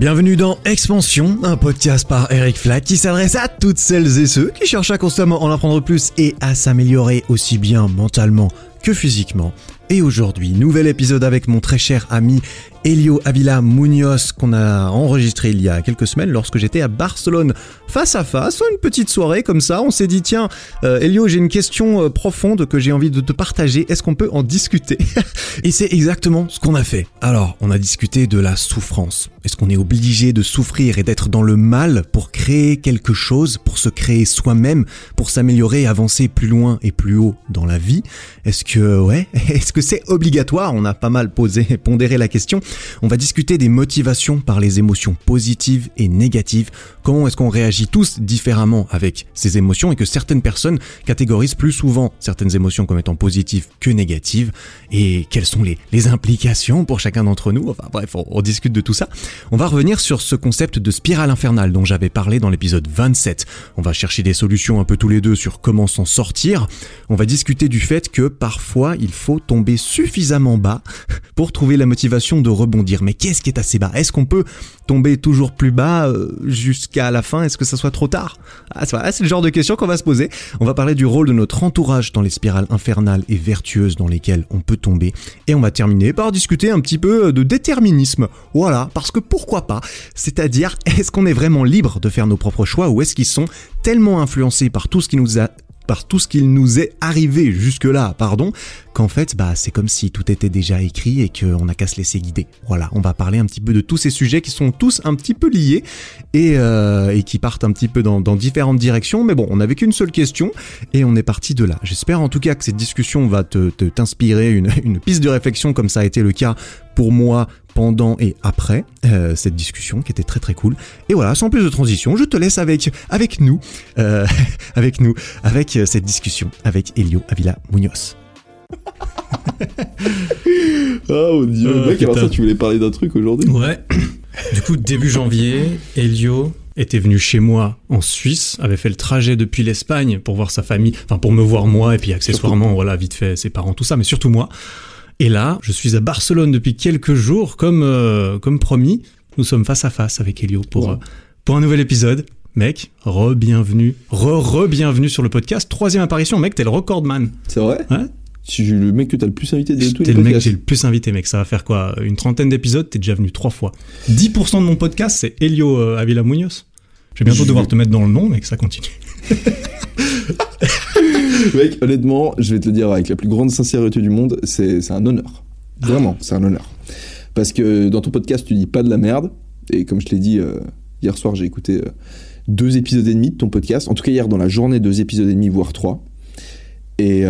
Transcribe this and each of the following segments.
Bienvenue dans Expansion, un podcast par Eric Flack qui s'adresse à toutes celles et ceux qui cherchent à constamment en apprendre plus et à s'améliorer aussi bien mentalement que physiquement. Et aujourd'hui, nouvel épisode avec mon très cher ami Elio Avila Munoz qu'on a enregistré il y a quelques semaines lorsque j'étais à Barcelone face à face, une petite soirée comme ça. On s'est dit tiens, euh, Elio, j'ai une question euh, profonde que j'ai envie de te partager. Est-ce qu'on peut en discuter Et c'est exactement ce qu'on a fait. Alors, on a discuté de la souffrance. Est-ce qu'on est obligé de souffrir et d'être dans le mal pour créer quelque chose, pour se créer soi-même, pour s'améliorer, avancer plus loin et plus haut dans la vie? Est-ce que ouais, est-ce que c'est obligatoire? On a pas mal posé, pondéré la question. On va discuter des motivations par les émotions positives et négatives. Comment est-ce qu'on réagit tous différemment avec ces émotions et que certaines personnes catégorisent plus souvent certaines émotions comme étant positives que négatives? Et quelles sont les, les implications pour chacun d'entre nous? Enfin bref, on, on discute de tout ça. On va revenir sur ce concept de spirale infernale dont j'avais parlé dans l'épisode 27. On va chercher des solutions un peu tous les deux sur comment s'en sortir. On va discuter du fait que parfois il faut tomber suffisamment bas pour trouver la motivation de rebondir. Mais qu'est-ce qui est assez bas? Est-ce qu'on peut tomber toujours plus bas euh, jusqu'à la fin? Est-ce que ça soit trop tard? Ah, C'est le genre de question qu'on va se poser. On va parler du rôle de notre entourage dans les spirales infernales et vertueuses dans lesquelles on peut tomber. Et on va terminer par discuter un petit peu de déterminisme. Voilà, parce que pourquoi pas? C'est-à-dire, est-ce qu'on est vraiment libre de faire nos propres choix ou est-ce qu'ils sont tellement influencés par tout ce qui nous a par tout ce qu'il nous est arrivé jusque-là, pardon, qu'en fait, bah, c'est comme si tout était déjà écrit et qu'on n'a qu'à se laisser guider. Voilà, on va parler un petit peu de tous ces sujets qui sont tous un petit peu liés et, euh, qui partent un petit peu dans, différentes directions. Mais bon, on n'avait qu'une seule question et on est parti de là. J'espère en tout cas que cette discussion va te t'inspirer une, une piste de réflexion comme ça a été le cas pour moi pendant et après euh, cette discussion qui était très très cool. Et voilà, sans plus de transition, je te laisse avec avec nous, euh, avec nous, avec cette discussion avec Elio Avila Munoz. oh mon dieu, Oh, mec, alors ça, tu voulais parler d'un truc aujourd'hui Ouais. Du coup, début janvier, Elio était venu chez moi en Suisse, avait fait le trajet depuis l'Espagne pour voir sa famille, enfin pour me voir moi et puis accessoirement, voilà, vite fait ses parents, tout ça, mais surtout moi. Et là, je suis à Barcelone depuis quelques jours, comme euh, comme promis. Nous sommes face à face avec Elio pour Ouais. euh, pour un nouvel épisode. Mec, re-bienvenue, re-re-bienvenue sur le podcast. Troisième apparition, mec, t'es le recordman. C'est vrai? Ouais. Tu es le mec que t'as le plus invité de tous T'es le mec que j'ai le plus invité, mec. Ça va faire quoi Une trentaine d'épisodes, t'es déjà venu trois fois. 10% de mon podcast, c'est Elio euh, Avila Munoz. Je vais bientôt Je- devoir te mettre dans le nom, mec, ça continue. Mec, honnêtement, je vais te le dire avec la plus grande sincérité du monde, c'est un honneur. Vraiment, c'est un honneur. Parce que dans ton podcast, tu dis pas de la merde. Et comme je te l'ai dit euh, hier soir, j'ai écouté euh, deux épisodes et demi de ton podcast. En tout cas, hier, dans la journée, deux épisodes et demi, voire trois. Et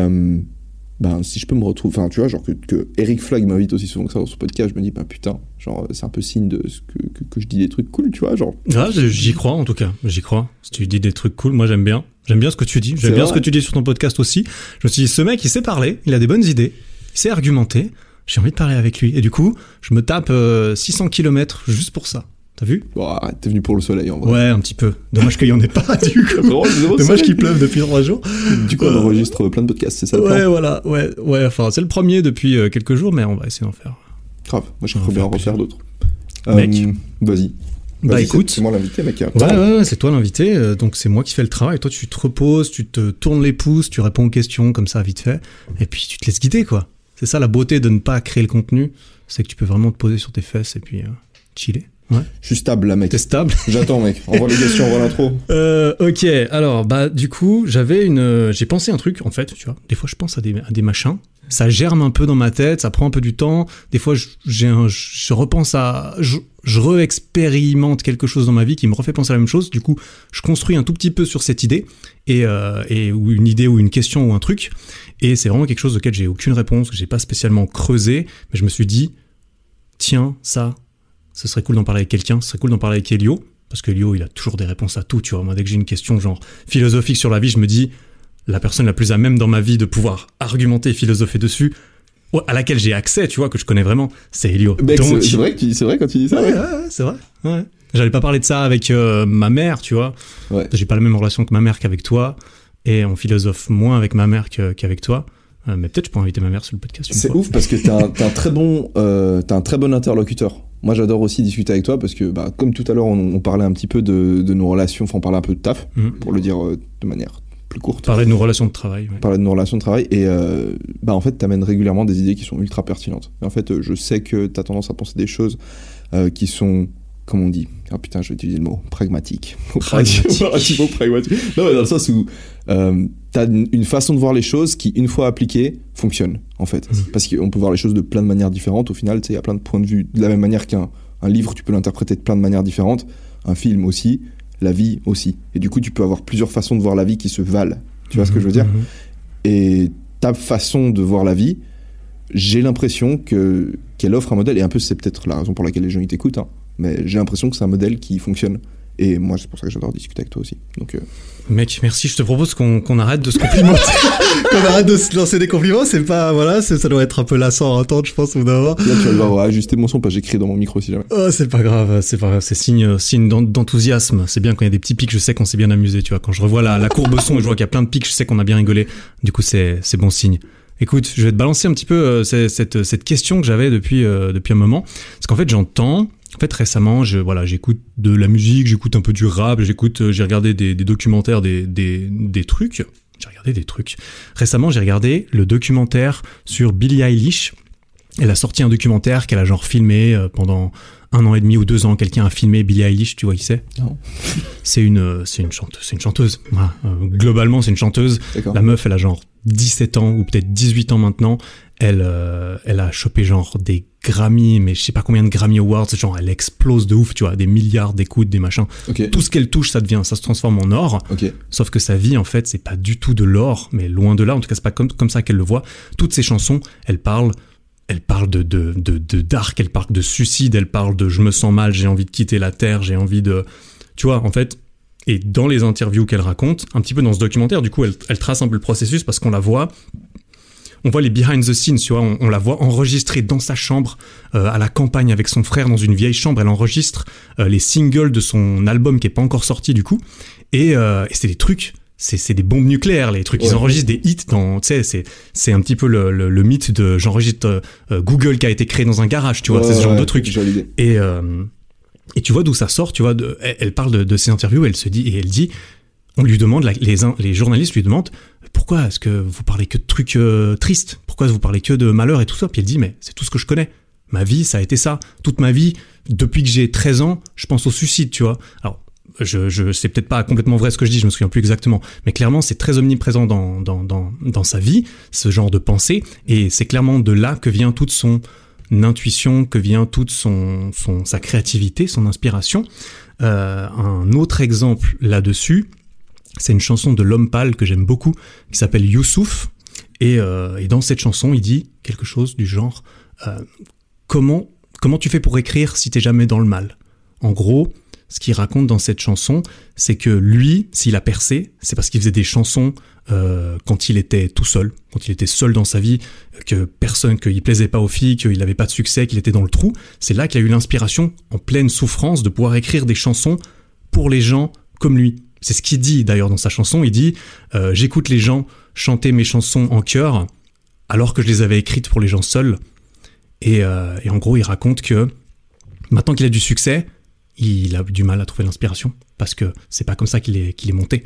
ben, si je peux me retrouver, enfin, tu vois, genre que, que Eric Flag m'invite aussi souvent que ça dans son podcast, je me dis, bah putain, genre, c'est un peu signe de ce que, que, que je dis des trucs cool, tu vois, genre. Ah, j'y crois en tout cas, j'y crois. Si tu dis des trucs cool, moi j'aime bien. J'aime bien ce que tu dis. J'aime bien vrai ce que tu dis sur ton podcast aussi. Je me suis dit, ce mec, il sait parler, il a des bonnes idées, il sait argumenter. J'ai envie de parler avec lui. Et du coup, je me tape euh, 600 km juste pour ça. T'as vu? Arrête, t'es venu pour le soleil en vrai. Ouais, un petit peu. Dommage qu'il y en ait pas, du coup. Dommage qu'il pleuve depuis trois jours. Du coup, on enregistre plein de podcasts, c'est ça le Ouais, plan voilà, ouais, ouais. Enfin, c'est le premier depuis euh, quelques jours, mais on va essayer d'en faire. Grave, moi je bien en faire refaire d'autres. Mec. Euh, Vas-y. Bah écoute. c'est- moi l'invité, mec. Ouais, ouais, ouais, c'est toi l'invité, euh, donc c'est moi qui fais le travail. Toi, tu te reposes, tu te tournes les pouces, tu réponds aux questions comme ça, vite fait, et puis tu te laisses guider, quoi. C'est ça la beauté de ne pas créer le contenu, c'est que tu peux vraiment te poser sur tes fesses et puis euh, chiller. Ouais. Je suis stable là, mec. T'es stable. J'attends, mec. Envoie les questions, envoie l'intro. Euh, ok, alors bah du coup j'avais une, euh, j'ai pensé un truc en fait, tu vois. Des fois je pense à des, à des machins, ça germe un peu dans ma tête, ça prend un peu du temps. Des fois je- j'ai un, je repense à, je, je re-expérimente quelque chose dans ma vie qui me refait penser à la même chose. Du coup je construis un tout petit peu sur cette idée et, euh, et ou une idée ou une question ou un truc. Et c'est vraiment quelque chose auquel j'ai aucune réponse, que j'ai pas spécialement creusé, mais je me suis dit tiens ça, ce serait cool d'en parler avec quelqu'un, ce serait cool d'en parler avec Elio. Parce que Elio, il a toujours des réponses à tout, tu vois. Moi, dès que j'ai une question genre philosophique sur la vie, je me dis, la personne la plus à même dans ma vie de pouvoir argumenter et philosopher dessus, à laquelle j'ai accès, tu vois, que je connais vraiment, c'est Elio. Mec, Donc, c'est vrai, que tu- c'est vrai quand tu dis ça Ouais, ouais. ouais, ouais, c'est vrai. Ouais. J'allais pas parler de ça avec euh, ma mère, tu vois. Ouais. J'ai pas la même relation que ma mère qu'avec toi. Et on philosophe moins avec ma mère qu'avec toi. Euh, mais peut-être je peux inviter ma mère sur le podcast. C'est ouf parce que t'as un, t'as un très bon, euh, un très bon interlocuteur. Moi j'adore aussi discuter avec toi parce que bah, comme tout à l'heure on, on parlait un petit peu de, de nos relations, enfin on parlait un peu de taf, Mhm. pour le dire euh, de manière plus courte. Parler de nos relations de travail. ouais. parler de nos relations de travail et euh, bah en fait t'amènes régulièrement des idées qui sont ultra pertinentes et en fait euh, je sais que t'as tendance à penser des choses euh, qui sont comme on dit. Ah putain je vais utiliser le mot pragmatique. Pragmatique. Relativement pragmatique non mais dans le sens où euh, t'as une façon de voir les choses qui une fois appliquée fonctionne en fait. Mhm. parce qu'on peut voir les choses de plein de manières différentes. Au final tu sais il y a plein de points de vue de la même manière qu'un un livre tu peux l'interpréter de plein de manières différentes. Un film aussi la vie aussi. Et du coup tu peux avoir plusieurs façons de voir la vie qui se valent. Tu vois ce que je veux dire? Mhm. et ta façon de voir la vie, j'ai l'impression que qu'elle offre un modèle, et un peu c'est peut-être la raison pour laquelle les gens ils t'écoutent, hein, mais j'ai l'impression que c'est un modèle qui fonctionne. Et moi, c'est pour ça que j'adore discuter avec toi aussi. Donc, euh, Mec, merci. Je te propose qu'on qu'on arrête de se complimenter. qu'on arrête de se lancer des compliments. C'est pas, voilà, ça doit être un peu lassant à entendre, je pense, au bout d'un moment. là, tu vas devoir ajuster mon son parce que j'écris dans mon micro si jamais. Oh, c'est pas grave, c'est pas grave, c'est signe, signe d'en- d'enthousiasme. C'est bien quand il y a des petits pics, je sais qu'on s'est bien amusé, tu vois. Quand je revois la, la courbe son et je vois qu'il y a plein de pics, je sais qu'on a bien rigolé. Du coup, c'est, c'est bon signe. Écoute, je vais te balancer un petit peu euh, cette, cette question que j'avais depuis, euh, depuis un moment. Parce qu'en fait, j'entends, en fait, récemment, je, voilà, j'écoute de la musique, j'écoute un peu du rap, j'écoute, euh, j'ai regardé des, des documentaires, des, des, des trucs. J'ai regardé des trucs. Récemment, j'ai regardé le documentaire sur Billie Eilish. Elle a sorti un documentaire qu'elle a genre filmé euh, pendant un an et demi ou deux ans. Quelqu'un a filmé Billie Eilish, tu vois qui c'est? Non. C'est une, euh, c'est une chanteuse. C'est une chanteuse. Voilà. Euh, globalement, c'est une chanteuse. La meuf, elle a genre 17 ans ou peut-être 18 ans maintenant. Elle, euh, elle a chopé genre des Grammy, mais je sais pas combien de Grammy Awards. Genre, elle explose de ouf, tu vois, des milliards d'écoutes, des machins. Tout ce qu'elle touche, ça devient, ça se transforme en or. Sauf que sa vie, en fait, c'est pas du tout de l'or, mais loin de là. En tout cas, c'est pas comme, comme ça qu'elle le voit. Toutes ses chansons, elle parle, elle parle de, de, de, de dark, elle parle de suicide, elle parle de je me sens mal, j'ai envie de quitter la terre, j'ai envie de, tu vois, en fait. Et dans les interviews qu'elle raconte, un petit peu dans ce documentaire, du coup, elle, elle trace un peu le processus parce qu'on la voit. On voit les behind the scenes, tu vois, on, on la voit enregistrer dans sa chambre, euh, à la campagne avec son frère dans une vieille chambre. Elle enregistre euh, les singles de son album qui est pas encore sorti du coup. Et, euh, et c'est des trucs, c'est, des bombes nucléaires, les trucs. Ils Ouais. enregistrent des hits dans, tu sais, c'est, un petit peu le, le, le mythe de j'enregistre euh, Google qui a été créé dans un garage, tu vois, c'est ce genre ouais, de truc. Et, euh, et tu vois d'où ça sort, tu vois, de, elle, parle de, de ses interviews, elle se dit, et elle dit, on lui demande, la- les, les journalistes lui demandent, pourquoi est-ce que vous parlez que de trucs euh, tristes? Pourquoi vous parlez que de malheur et tout ça? Puis elle dit, mais c'est tout ce que je connais. Ma vie, ça a été ça. Toute ma vie, depuis que j'ai 13 ans, je pense au suicide, tu vois. Alors, je, je c'est peut-être pas complètement vrai ce que je dis, je me souviens plus exactement, mais clairement c'est très omniprésent dans, dans, dans, dans sa vie, ce genre de pensée, et c'est clairement de là que vient toute son intuition, que vient toute son, son sa créativité, son inspiration. Euh, un autre exemple là-dessus, c'est une chanson de L'Homme Pâle que j'aime beaucoup, qui s'appelle Youssouf, et, euh, dans cette chanson il dit quelque chose du genre euh, comment comment tu fais pour écrire si t'es jamais dans le mal? En gros, ce qu'il raconte dans cette chanson, c'est que lui, s'il a percé, c'est parce qu'il faisait des chansons euh, quand il était tout seul, quand il était seul dans sa vie, que personne, qu'il plaisait pas aux filles, qu'il n'avait pas de succès, qu'il était dans le trou. C'est là qu'il a eu l'inspiration, en pleine souffrance, de pouvoir écrire des chansons pour les gens comme lui. C'est ce qu'il dit d'ailleurs dans sa chanson. Il dit euh, J'écoute les gens chanter mes chansons en chœur alors que je les avais écrites pour les gens seuls. Et, euh, et en gros, il raconte que maintenant qu'il a du succès, il a du mal à trouver l'inspiration parce que c'est pas comme ça qu'il est, qu'il est monté.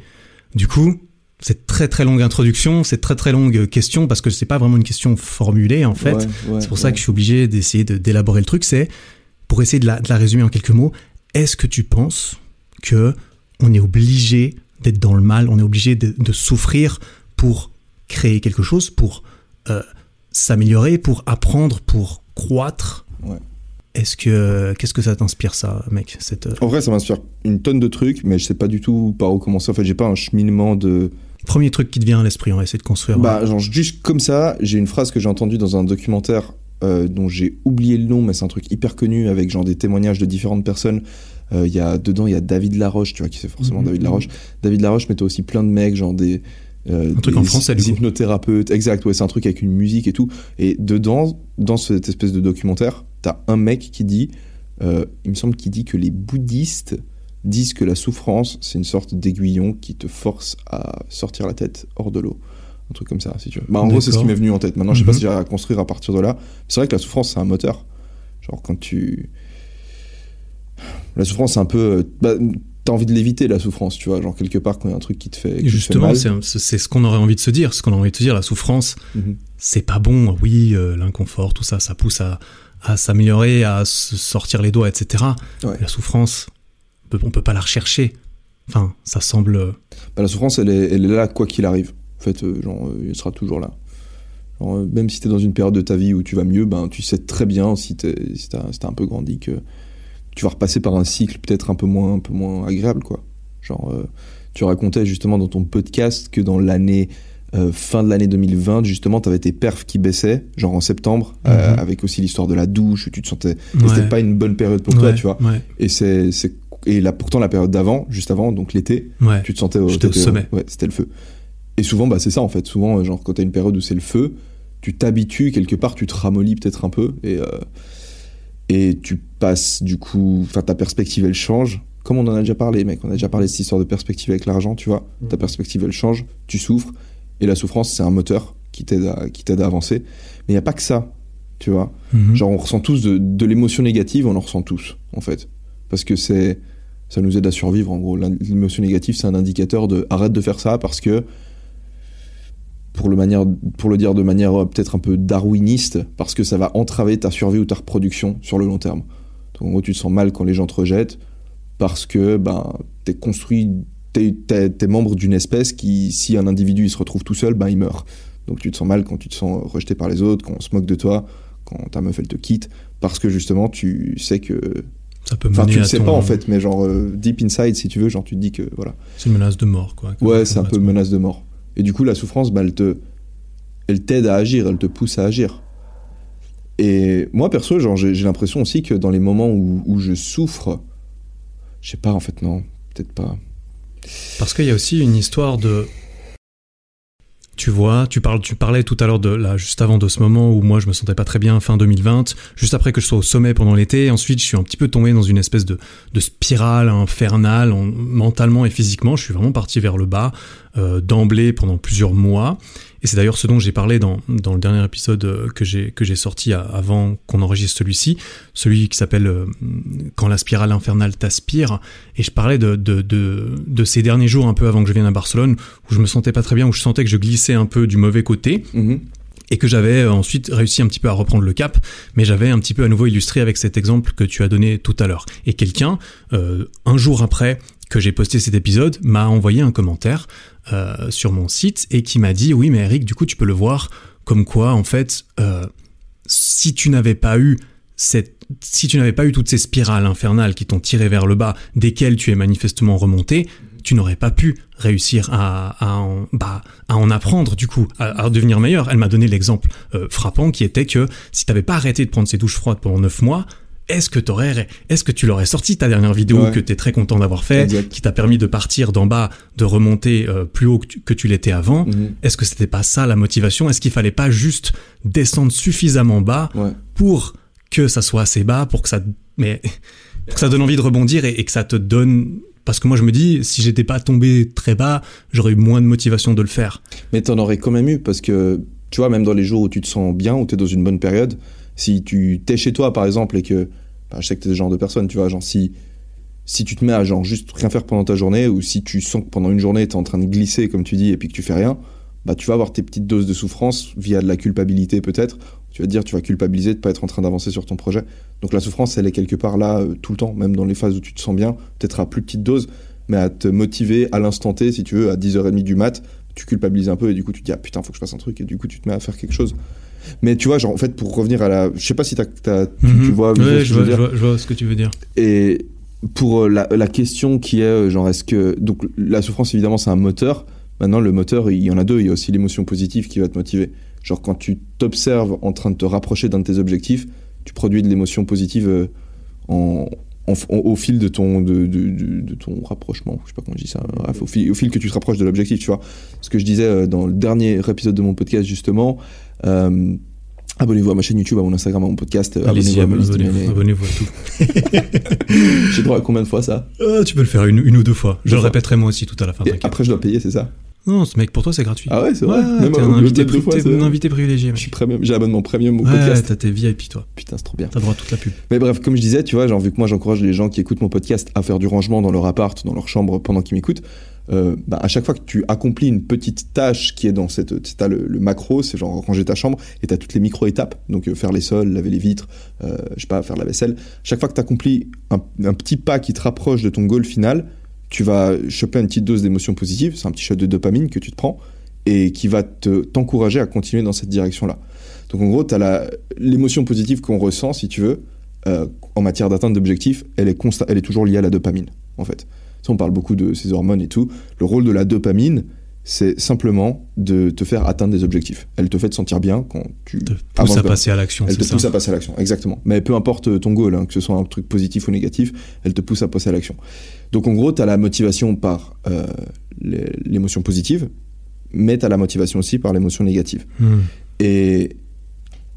Du coup, cette très très longue introduction, cette très très longue question parce que c'est pas vraiment une question formulée en fait. Ouais, ouais, c'est pour ça ouais. que je suis obligé d'essayer de- d'élaborer le truc. C'est pour essayer de la, de la résumer en quelques mots. Est-ce que tu penses que on est obligé d'être dans le mal, on est obligé de, de souffrir pour créer quelque chose, pour euh, s'améliorer, pour apprendre, pour croître Ouais. Est-ce que qu'est-ce que ça t'inspire ça, mec cette euh, En vrai, ça m'inspire une tonne de trucs, mais je sais pas du tout par où commencer. En fait, j'ai pas un cheminement de. premier truc qui te vient à l'esprit On va essayer de construire. Bah, genre, juste comme ça, j'ai une phrase que j'ai entendue dans un documentaire euh, dont j'ai oublié le nom, mais c'est un truc hyper connu avec genre des témoignages de différentes personnes. Euh, Il y a dedans, il y a David Laroche, tu vois, qui c'est forcément Mhm. David Laroche. David Laroche mettait aussi plein de mecs, genre des. euh, Un truc des en français, coup. hypnothérapeutes, exact, ouais, c'est un truc avec une musique et tout. Et dedans, dans cette espèce de documentaire, t'as un mec qui dit, euh, il me semble qu'il dit que les bouddhistes disent que la souffrance, c'est une sorte d'aiguillon qui te force à sortir la tête hors de l'eau. Un truc comme ça, si tu veux. Bah, en gros, c'est ce qui m'est venu en tête. Maintenant, je sais pas Mhm. si j'arrive à construire à partir de là. C'est vrai que la souffrance, c'est un moteur. Genre, quand tu. La souffrance, c'est un peu. euh, Bah, T'as envie de l'éviter, la souffrance, tu vois. Genre, quelque part, quand il y a un truc qui te fait. qui te fait Justement, mal. c'est ce qu'on aurait envie de se dire. Ce qu'on aurait envie de se dire, la souffrance, Mhm. c'est pas bon. Oui, euh, l'inconfort, tout ça, ça pousse à, à s'améliorer, à se sortir les doigts, etc. Ouais. La souffrance, on peut- on peut pas la rechercher. Enfin, ça semble. euh, Bah, la souffrance, elle est, elle est là quoi qu'il arrive. En fait, euh, genre, euh, elle sera toujours là. Genre, même si t'es dans une période de ta vie où tu vas mieux, ben, tu sais très bien, si t'es si t'as si t'as un peu grandi, que tu vas repasser par un cycle peut-être un peu moins, un peu moins agréable, quoi. Genre, euh, tu racontais justement dans ton podcast que dans l'année euh, fin de l'année 2020, justement, t'avais tes perfs qui baissaient, genre en septembre, euh, Mhm. avec aussi l'histoire de la douche, tu te sentais... ouais, C'était pas une bonne période pour toi, tu vois. Ouais, Et c'est... Et là, pourtant, la période d'avant, juste avant, donc l'été, tu te sentais au, J'étais au sommet. Ouais, c'était le feu. Et souvent, bah, c'est ça en fait. Souvent, genre, quand t'as une période où c'est le feu, tu t'habitues quelque part, tu te ramollis peut-être un peu et, et tu passes du coup. Enfin, ta perspective elle change. Comme on en a déjà parlé, mec, on a déjà parlé de cette histoire de perspective avec l'argent, tu vois. Ta perspective elle change, tu souffres et la souffrance c'est un moteur qui t'aide à, qui t'aide à avancer. Mais il n'y a pas que ça, tu vois. Mhm. Genre, on ressent tous de, de l'émotion négative, on en ressent tous, en fait. Parce que c'est. Ça nous aide à survivre, en gros. L'émotion négative, c'est un indicateur de arrête de faire ça parce que. Pour le, manière, pour le dire de manière euh, peut-être un peu darwiniste, parce que ça va entraver ta survie ou ta reproduction sur le long terme. Donc, en gros, tu te sens mal quand les gens te rejettent parce que ben, t'es construit, t'es, t'es membre d'une espèce qui, si un individu il se retrouve tout seul, ben, il meurt. Donc tu te sens mal quand tu te sens rejeté par les autres, quand on se moque de toi, quand ta meuf elle te quitte, parce que justement tu sais que. Ça peut Enfin, tu le sais ton- pas en fait, mais genre euh, deep inside, si tu veux, genre tu te dis que voilà. C'est une menace de mort, quoi. Ouais, c'est un peu Complètement. menace de mort. Et du coup, la souffrance, bah, elle te, elle t'aide à agir, elle te pousse à agir. Et moi, perso, j'ai l'impression aussi que dans les moments où, où je souffre, je sais pas, en fait, non, peut-être pas. Parce qu'il y a aussi une histoire de. Tu vois, tu, parles, tu parlais tout à l'heure de là, juste avant de ce moment où moi je me sentais pas très bien fin 2020, juste après que je sois au sommet pendant l'été. Ensuite, je suis un petit peu tombé dans une espèce de, spirale infernale, en- mentalement et physiquement. Je suis vraiment parti vers le bas euh, d'emblée pendant plusieurs mois. Et c'est d'ailleurs ce dont j'ai parlé dans, dans le dernier épisode euh, que j'ai sorti à- avant qu'on enregistre celui-ci, celui qui s'appelle euh, Quand la spirale infernale t'aspire. Et je parlais de, de, de, de ces derniers jours un peu avant que je vienne à Barcelone, où je me sentais pas très bien, où je sentais que je glissais un peu du mauvais côté Mhm. et que j'avais euh, ensuite réussi un petit peu à reprendre le cap, mais j'avais un petit peu à nouveau illustré avec cet exemple que tu as donné tout à l'heure. Et quelqu'un, euh, un jour après que j'ai posté cet épisode, m'a envoyé un commentaire euh, sur mon site et qui m'a dit oui mais Eric, du coup tu peux le voir comme quoi en fait euh, si tu n'avais pas eu cette si tu n'avais pas eu toutes ces spirales infernales qui t'ont tiré vers le bas, desquelles tu es manifestement remonté, tu n'aurais pas pu réussir à, en, bah, à en apprendre du coup, à, devenir meilleur. Elle m'a donné l'exemple euh, frappant qui était que si t'avais pas arrêté de prendre ces douches froides pendant 9 mois, est-ce que t'aurais, est-ce que tu l'aurais sorti ta dernière vidéo Ouais. que t'es très content d'avoir fait, Exact. qui t'a permis de partir d'en bas, de remonter euh, plus haut que tu, que tu l'étais avant Mhm. Est-ce que c'était pas ça la motivation? Est-ce qu'il fallait pas juste descendre suffisamment bas Ouais. pour que ça soit assez bas, pour que ça, mais pour que ça donne envie de rebondir et, et que ça te donne. Parce que moi je me dis, si j'étais pas tombé très bas, j'aurais eu moins de motivation de le faire. Mais t'en aurais quand même eu parce que, tu vois, même dans les jours où tu te sens bien, où t'es dans une bonne période, si tu t'es chez toi par exemple et que, bah, je sais que t'es ce genre de personne, tu vois, genre si, si tu te mets à genre juste rien faire pendant ta journée ou si tu sens que pendant une journée t'es en train de glisser comme tu dis et puis que tu fais rien, bah tu vas avoir tes petites doses de souffrance via de la culpabilité peut-être. Tu vas te dire, tu vas culpabiliser de pas être en train d'avancer sur ton projet. Donc la souffrance, elle est quelque part là euh, tout le temps, même dans les phases où tu te sens bien, peut-être à plus petite dose, mais à te motiver à l'instant T, si tu veux, à 10h30 du mat, tu culpabilises un peu et du coup tu te dis ah putain faut que je fasse un truc et du coup tu te mets à faire quelque chose. Mais tu vois genre en fait pour revenir à la, je sais pas si t'as, t'as- tu, Mhm. Je, vois, dire. je vois- je vois ce que tu veux dire. Et pour euh, la, la question qui est euh, genre est-ce que donc la souffrance évidemment c'est un moteur. Maintenant le moteur il y en a deux, il y a aussi l'émotion positive qui va te motiver. Genre quand tu t'observes en train de te rapprocher d'un de tes objectifs, tu produis de l'émotion positive euh, en, en- en- au fil de ton de, de- de- ton rapprochement. Je sais pas comment on dit ça. Bref, au fil, au fil que tu te rapproches de l'objectif, tu vois. Ce que je disais dans le dernier épisode de mon podcast justement. Euh, Abonnez-vous à ma chaîne YouTube, à mon Instagram, à mon podcast. euh, Abonnez-vous à ma liste abonnez-vous, à tout. J'ai droit à combien de fois ça? Ah, tu peux le faire une, une ou deux fois. Je Deux le fois. répéterai moi aussi tout à la fin. Et après, je dois payer, c'est ça? Non, ce mec, pour toi, c'est gratuit. Ah ouais, c'est Ouais, vrai. Même, t'es euh, un, invité, pri- fois, un privilégié, Je mec. suis premium, j'ai l'abonnement premium au Ouais, podcast. t'as tes VIP, toi. Putain, c'est trop bien. T'as droit à toute la pub. Mais bref, comme je disais, tu vois, genre, vu que moi j'encourage les gens qui écoutent mon podcast à faire du rangement dans leur appart, dans leur chambre pendant qu'ils m'écoutent, euh, bah, à chaque fois que tu accomplis une petite tâche qui est dans cette. Tu as le, le macro, c'est genre ranger ta chambre, et tu as toutes les micro-étapes, donc euh, faire les sols, laver les vitres, euh, je sais pas, faire la vaisselle. Chaque fois que tu accomplis un, un petit pas qui te rapproche de ton goal final, tu vas choper une petite dose d'émotion positive, c'est un petit shot de dopamine que tu te prends, et qui va te- t'encourager à continuer dans cette direction-là. Donc en gros, tu l'émotion positive qu'on ressent, si tu veux, euh, en matière d'atteinte d'objectifs, elle, est elle est toujours liée à la dopamine, en fait. Ça, on parle beaucoup de ces hormones et tout. Le rôle de la dopamine, c'est simplement de te faire atteindre des objectifs. Elle te fait te sentir bien quand tu Te pousse à passer à l'action, Elle te ça. pousse à passer à l'action, exactement. Mais peu importe ton goal, hein, que ce soit un truc positif ou négatif, elle te pousse à passer à l'action. Donc en gros, tu as la motivation par euh, l'émotion positive, mais tu as la motivation aussi par l'émotion négative. Hmm. Et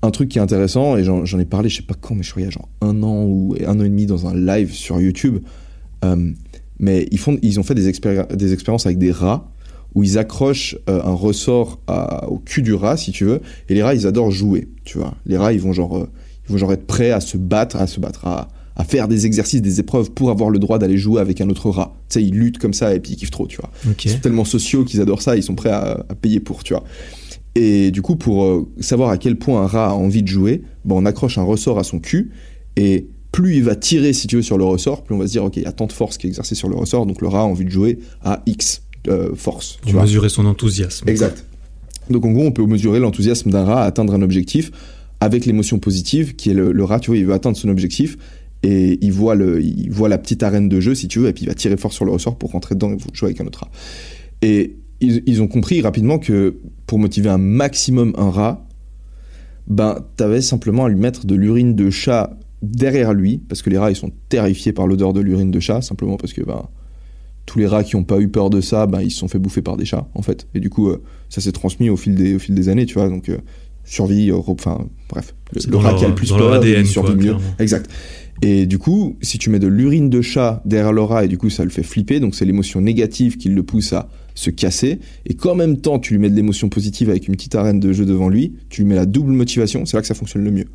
un truc qui est intéressant, et j'en j'en ai parlé, je sais pas quand, mais je crois il y a genre un an ou un an et demi dans un live sur YouTube. euh, mais ils, font, ils ont fait des, expéri- des expériences avec des rats où ils accrochent euh, un ressort à- au cul du rat, si tu veux. Et les rats, ils adorent jouer, tu vois. Les rats, ils vont genre, euh, ils vont genre être prêts à se battre, à se battre, à, à faire des exercices, des épreuves pour avoir le droit d'aller jouer avec un autre rat. Tu sais, ils luttent comme ça et puis ils kiffent trop, tu vois. Ils sont tellement sociaux qu'ils adorent ça, ils sont prêts à, à payer pour, tu vois. Et du coup, pour euh, savoir à quel point un rat a envie de jouer, ben, on accroche un ressort à son cul, et plus il va tirer, si tu veux, sur le ressort, plus on va se dire, ok, il y a tant de force qui est exercée sur le ressort, donc le rat a envie de jouer à X euh, force. Tu Pour vois. mesurer son enthousiasme. Exact. Donc en gros, on peut mesurer l'enthousiasme d'un rat à atteindre un objectif avec l'émotion positive qui est le, le rat, tu vois, il veut atteindre son objectif et il voit, le, il voit la petite arène de jeu, si tu veux, et puis il va tirer fort sur le ressort pour rentrer dedans et jouer avec un autre rat. Et ils, ils ont compris rapidement que pour motiver un maximum un rat, ben, t'avais simplement à lui mettre de l'urine de chat derrière lui, parce que les rats, ils sont terrifiés par l'odeur de l'urine de chat, simplement parce que ben, tous les rats qui n'ont pas eu peur de ça, ben, ils se sont fait bouffer par des chats, en fait. Et du coup, euh, ça s'est transmis au fil des, au fil des années, tu vois. Donc, euh, survie, euh, enfin, bref. Le, rat leur- qui a le plus peur, ADN, il survit quoi, mieux. clairement. Exact. Et du coup, si tu mets de l'urine de chat derrière le rat, et du coup, ça le fait flipper, donc c'est l'émotion négative qui le pousse à se casser. Et qu'en même temps, tu lui mets de l'émotion positive avec une petite arène de jeu devant lui, tu lui mets la double motivation, c'est là que ça fonctionne le mieux.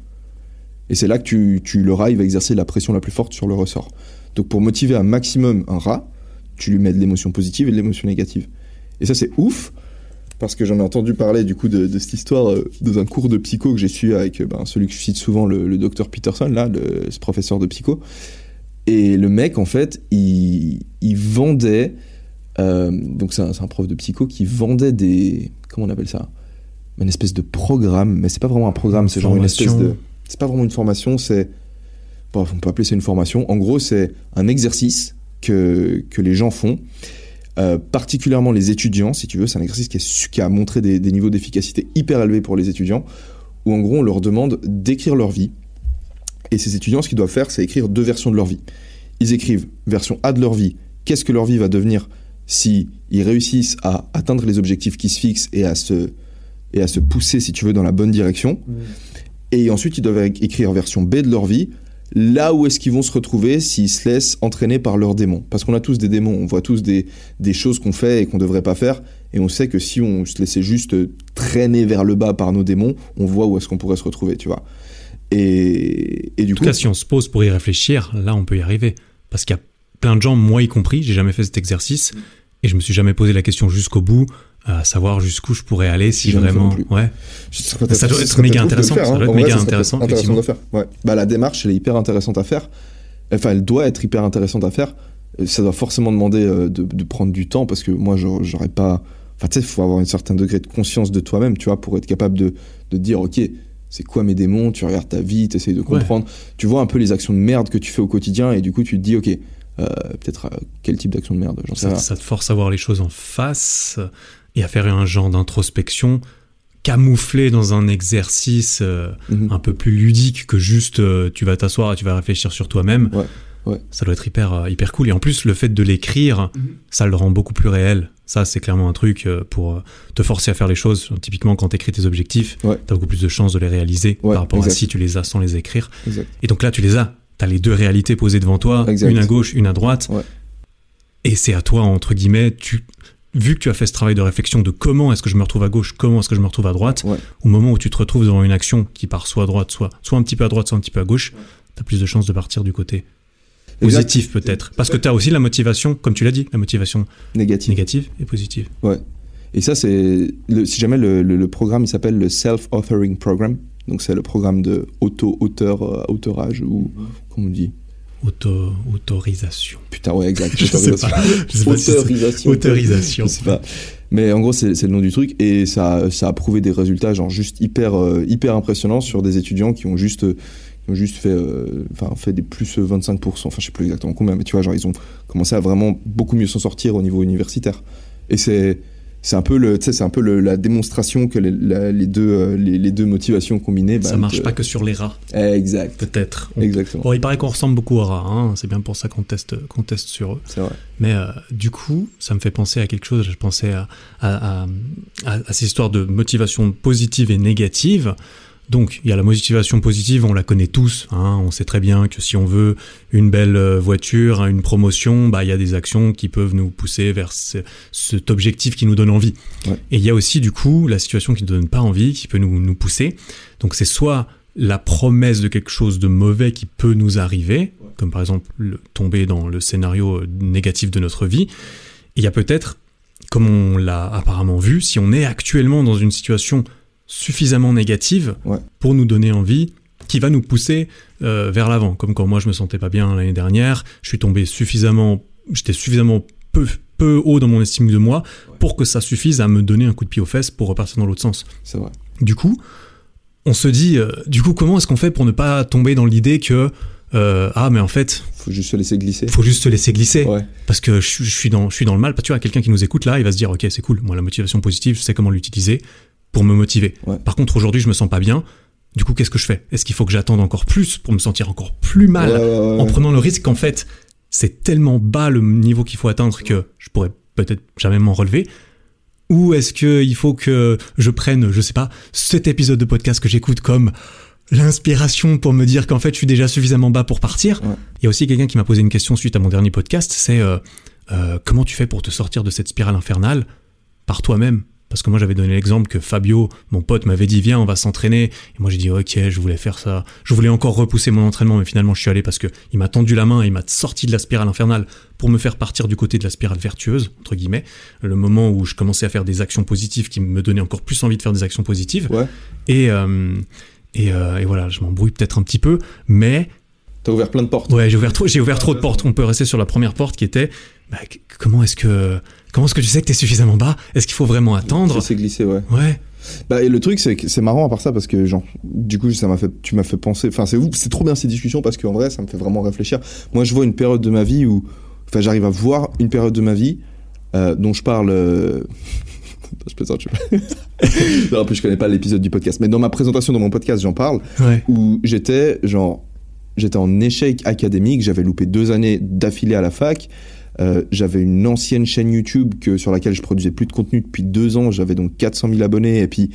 Et c'est là que tu, tu, le rat, il va exercer la pression la plus forte sur le ressort. Donc pour motiver un maximum un rat, tu lui mets de l'émotion positive et de l'émotion négative. Et ça, c'est ouf, parce que j'en ai entendu parler du coup de, de cette histoire euh, dans un cours de psycho que j'ai suivi avec euh, ben, celui que je cite souvent, le, le docteur Peterson, là, le, ce professeur de psycho. Et le mec, en fait, il, il vendait. euh, donc, c'est un, prof de psycho qui vendait des. Comment on appelle ça? Une espèce de programme, mais c'est pas vraiment un programme, c'est genre une espèce de. C'est pas vraiment une formation, c'est. Bon, on peut appeler ça une formation. En gros, c'est un exercice que, que les gens font. Euh, particulièrement les étudiants, si tu veux, c'est un exercice qui, est su- qui a montré des, des niveaux d'efficacité hyper élevés pour les étudiants, où en gros on leur demande d'écrire leur vie. Et ces étudiants, ce qu'ils doivent faire, c'est écrire deux versions de leur vie. Ils écrivent version A de leur vie, qu'est-ce que leur vie va devenir si ils réussissent à atteindre les objectifs qui se fixent et à se, et à se pousser, si tu veux, dans la bonne direction. Et ensuite, ils doivent écrire version B de leur vie, là où est-ce qu'ils vont se retrouver s'ils se laissent entraîner par leurs démons. Parce qu'on a tous des démons, on voit tous des, des choses qu'on fait et qu'on devrait pas faire, et on sait que si on se laissait juste traîner vers le bas par nos démons, on voit où est-ce qu'on pourrait se retrouver, tu vois. Et, et du En tout coup, cas, si on se pose pour y réfléchir, là, on peut y arriver. Parce qu'il y a plein de gens, moi y compris, j'ai jamais fait cet exercice et je me suis jamais posé la question jusqu'au bout, à savoir jusqu'où je pourrais aller si vraiment. Ouais. Ça doit être méga intéressant, faire, ça hein. doit être En vrai, méga ça serait intéressant, intéressant de faire. Ouais. Bah, la démarche, elle est hyper intéressante à faire. Enfin, elle doit être hyper intéressante à faire. Euh, Ça doit forcément demander euh, de, de prendre du temps parce que moi, j'aurais pas. Enfin, tu sais, il faut avoir un certain degré de conscience de toi-même, tu vois, pour être capable de, de dire, OK, c'est quoi mes démons? Tu regardes ta vie, tu essayes de comprendre. Tu vois un peu les actions de merde que tu fais au quotidien et du coup, tu te dis, OK, euh, peut-être euh, quel type d'action de merde? J'en sais Ça, rien. ça te force à voir les choses en face et à faire un genre d'introspection camouflé dans un exercice euh, Mhm. un peu plus ludique que juste euh, tu vas t'asseoir et tu vas réfléchir sur toi-même. Ouais, ouais. Ça doit être hyper, euh, hyper cool. Et en plus, le fait de l'écrire, ça le rend beaucoup plus réel. Ça, c'est clairement un truc pour te forcer à faire les choses. Typiquement, quand tu écris tes objectifs, Ouais. tu as beaucoup plus de chances de les réaliser Ouais, par rapport exact. à si tu les as sans les écrire. Exact. Et donc là, tu les as. Tu as les deux réalités posées devant toi, Exact. une à gauche, une à droite. Ouais. Et c'est à toi, entre guillemets, tu vu que tu as fait ce travail de réflexion de comment est-ce que je me retrouve à gauche, comment est-ce que je me retrouve à droite, Ouais. au moment où tu te retrouves devant une action qui part soit à droite, soit, soit un petit peu à droite, soit un petit peu à gauche, tu as plus de chances de partir du côté positif peut-être. Parce que tu as aussi la motivation, comme tu l'as dit, la motivation Négatif. négative et positive. Ouais. Et ça, c'est. Si jamais le, le- le programme, il s'appelle le Self-Authoring Program. Donc, c'est le programme de auto-auteur, euh, autorage, ou. Comment on dit Auto, autorisation. Putain, ouais, exact. Je sais pas. Je sais pas si c'est- Autorisation. Autorisation. Je sais pas. Mais en gros, c'est c'est le nom du truc. Et ça, ça a prouvé des résultats, genre, juste hyper, euh, hyper impressionnants sur des étudiants qui ont juste. euh, qui ont juste fait, euh, enfin, fait des plus 25%, enfin je sais plus exactement combien, mais tu vois, genre ils ont commencé à vraiment beaucoup mieux s'en sortir au niveau universitaire. Et c'est, c'est un peu le, c'est un peu le- la démonstration que les, la- les deux, euh, les, les deux motivations combinées, bah, Ça marche te- pas que sur les rats, Exact, peut-être. On- exactement. Bon, il paraît qu'on ressemble beaucoup aux rats, hein, c'est bien pour ça qu'on teste, qu'on teste sur eux. C'est vrai. Mais euh, du coup, ça me fait penser à quelque chose. Je pensais à, à, à, à- à ces histoires de motivation positive et négative. Donc, il y a la motivation positive, on la connaît tous. Hein, on sait très bien que si on veut une belle euh, voiture, hein, une promotion, bah, il y a des actions qui peuvent nous pousser vers ce- cet objectif qui nous donne envie. Ouais. Et il y a aussi, du coup, la situation qui ne donne pas envie, qui peut nous, nous pousser. Donc, c'est soit la promesse de quelque chose de mauvais qui peut nous arriver, comme par exemple le- tomber dans le scénario euh, négatif de notre vie. Il y a peut-être, comme on l'a apparemment vu, si on est actuellement dans une situation suffisamment négative Ouais. pour nous donner envie, qui va nous pousser euh, vers l'avant. Comme quand moi je me sentais pas bien l'année dernière, je suis tombé suffisamment, j'étais suffisamment peu, peu haut dans mon estime de moi pour que ça suffise à me donner un coup de pied aux fesses pour repartir dans l'autre sens. C'est vrai. Du coup, on se dit, euh, du coup, comment est-ce qu'on fait pour ne pas tomber dans l'idée que euh, ah mais en fait, Faut juste se laisser glisser. faut juste se laisser glisser Ouais. parce que je, suis- je suis dans je suis dans le mal. Tu vois, quelqu'un qui nous écoute là, il va se dire ok c'est cool, moi la motivation positive, je sais comment l'utiliser pour me motiver. Ouais. Par contre aujourd'hui je me sens pas bien. Du coup qu'est-ce que je fais? Est-ce qu'il faut que j'attende encore plus pour me sentir encore plus mal? Ouais, en prenant le risque qu'en fait c'est tellement bas le niveau qu'il faut atteindre que je pourrais peut-être jamais m'en relever ou est-ce que il faut que je prenne je sais pas cet épisode de podcast que j'écoute comme l'inspiration pour me dire qu'en fait je suis déjà suffisamment bas pour partir? Ouais. il y a aussi quelqu'un qui m'a posé une question suite à mon dernier podcast c'est euh, euh, comment tu fais pour te sortir de cette spirale infernale? Par toi-même parce que moi j'avais donné l'exemple que Fabio, mon pote, m'avait dit viens on va s'entraîner et moi j'ai dit ok je voulais faire ça, je voulais encore repousser mon entraînement mais finalement je suis allé parce que il m'a tendu la main et il m'a sorti de la spirale infernale pour me faire partir du côté de la spirale vertueuse entre guillemets, le moment où je commençais à faire des actions positives qui me donnaient encore plus envie de faire des actions positives Ouais. et euh, et, euh, et voilà je m'embrouille peut-être un petit peu mais T'as ouvert plein de portes. Ouais, j'ai ouvert trop, j'ai ouvert trop de portes. On peut rester sur la première porte qui était, bah, comment est-ce que, comment est-ce que tu sais que t'es suffisamment bas? Est-ce qu'il faut vraiment attendre? Laisser glisser, ouais. Ouais, Bah, et le truc, c'est que c'est marrant à part ça parce que, genre, du coup, ça m'a fait, tu m'as fait penser. Enfin, c'est c'est trop bien ces discussions parce qu'en vrai, ça me fait vraiment réfléchir. Moi, je vois une période de ma vie où, enfin, j'arrive à voir une période de ma vie euh, dont je parle. euh, je plaisante, je... non, en plus, je connais pas l'épisode du podcast, mais dans ma présentation de mon podcast, j'en parle ouais, où j'étais, genre, j'étais en échec académique, j'avais loupé deux années d'affilée à la fac. Euh, j'avais une ancienne chaîne YouTube que, sur laquelle je produisais plus de contenu depuis deux ans. J'avais donc 400 000 abonnés. Et puis,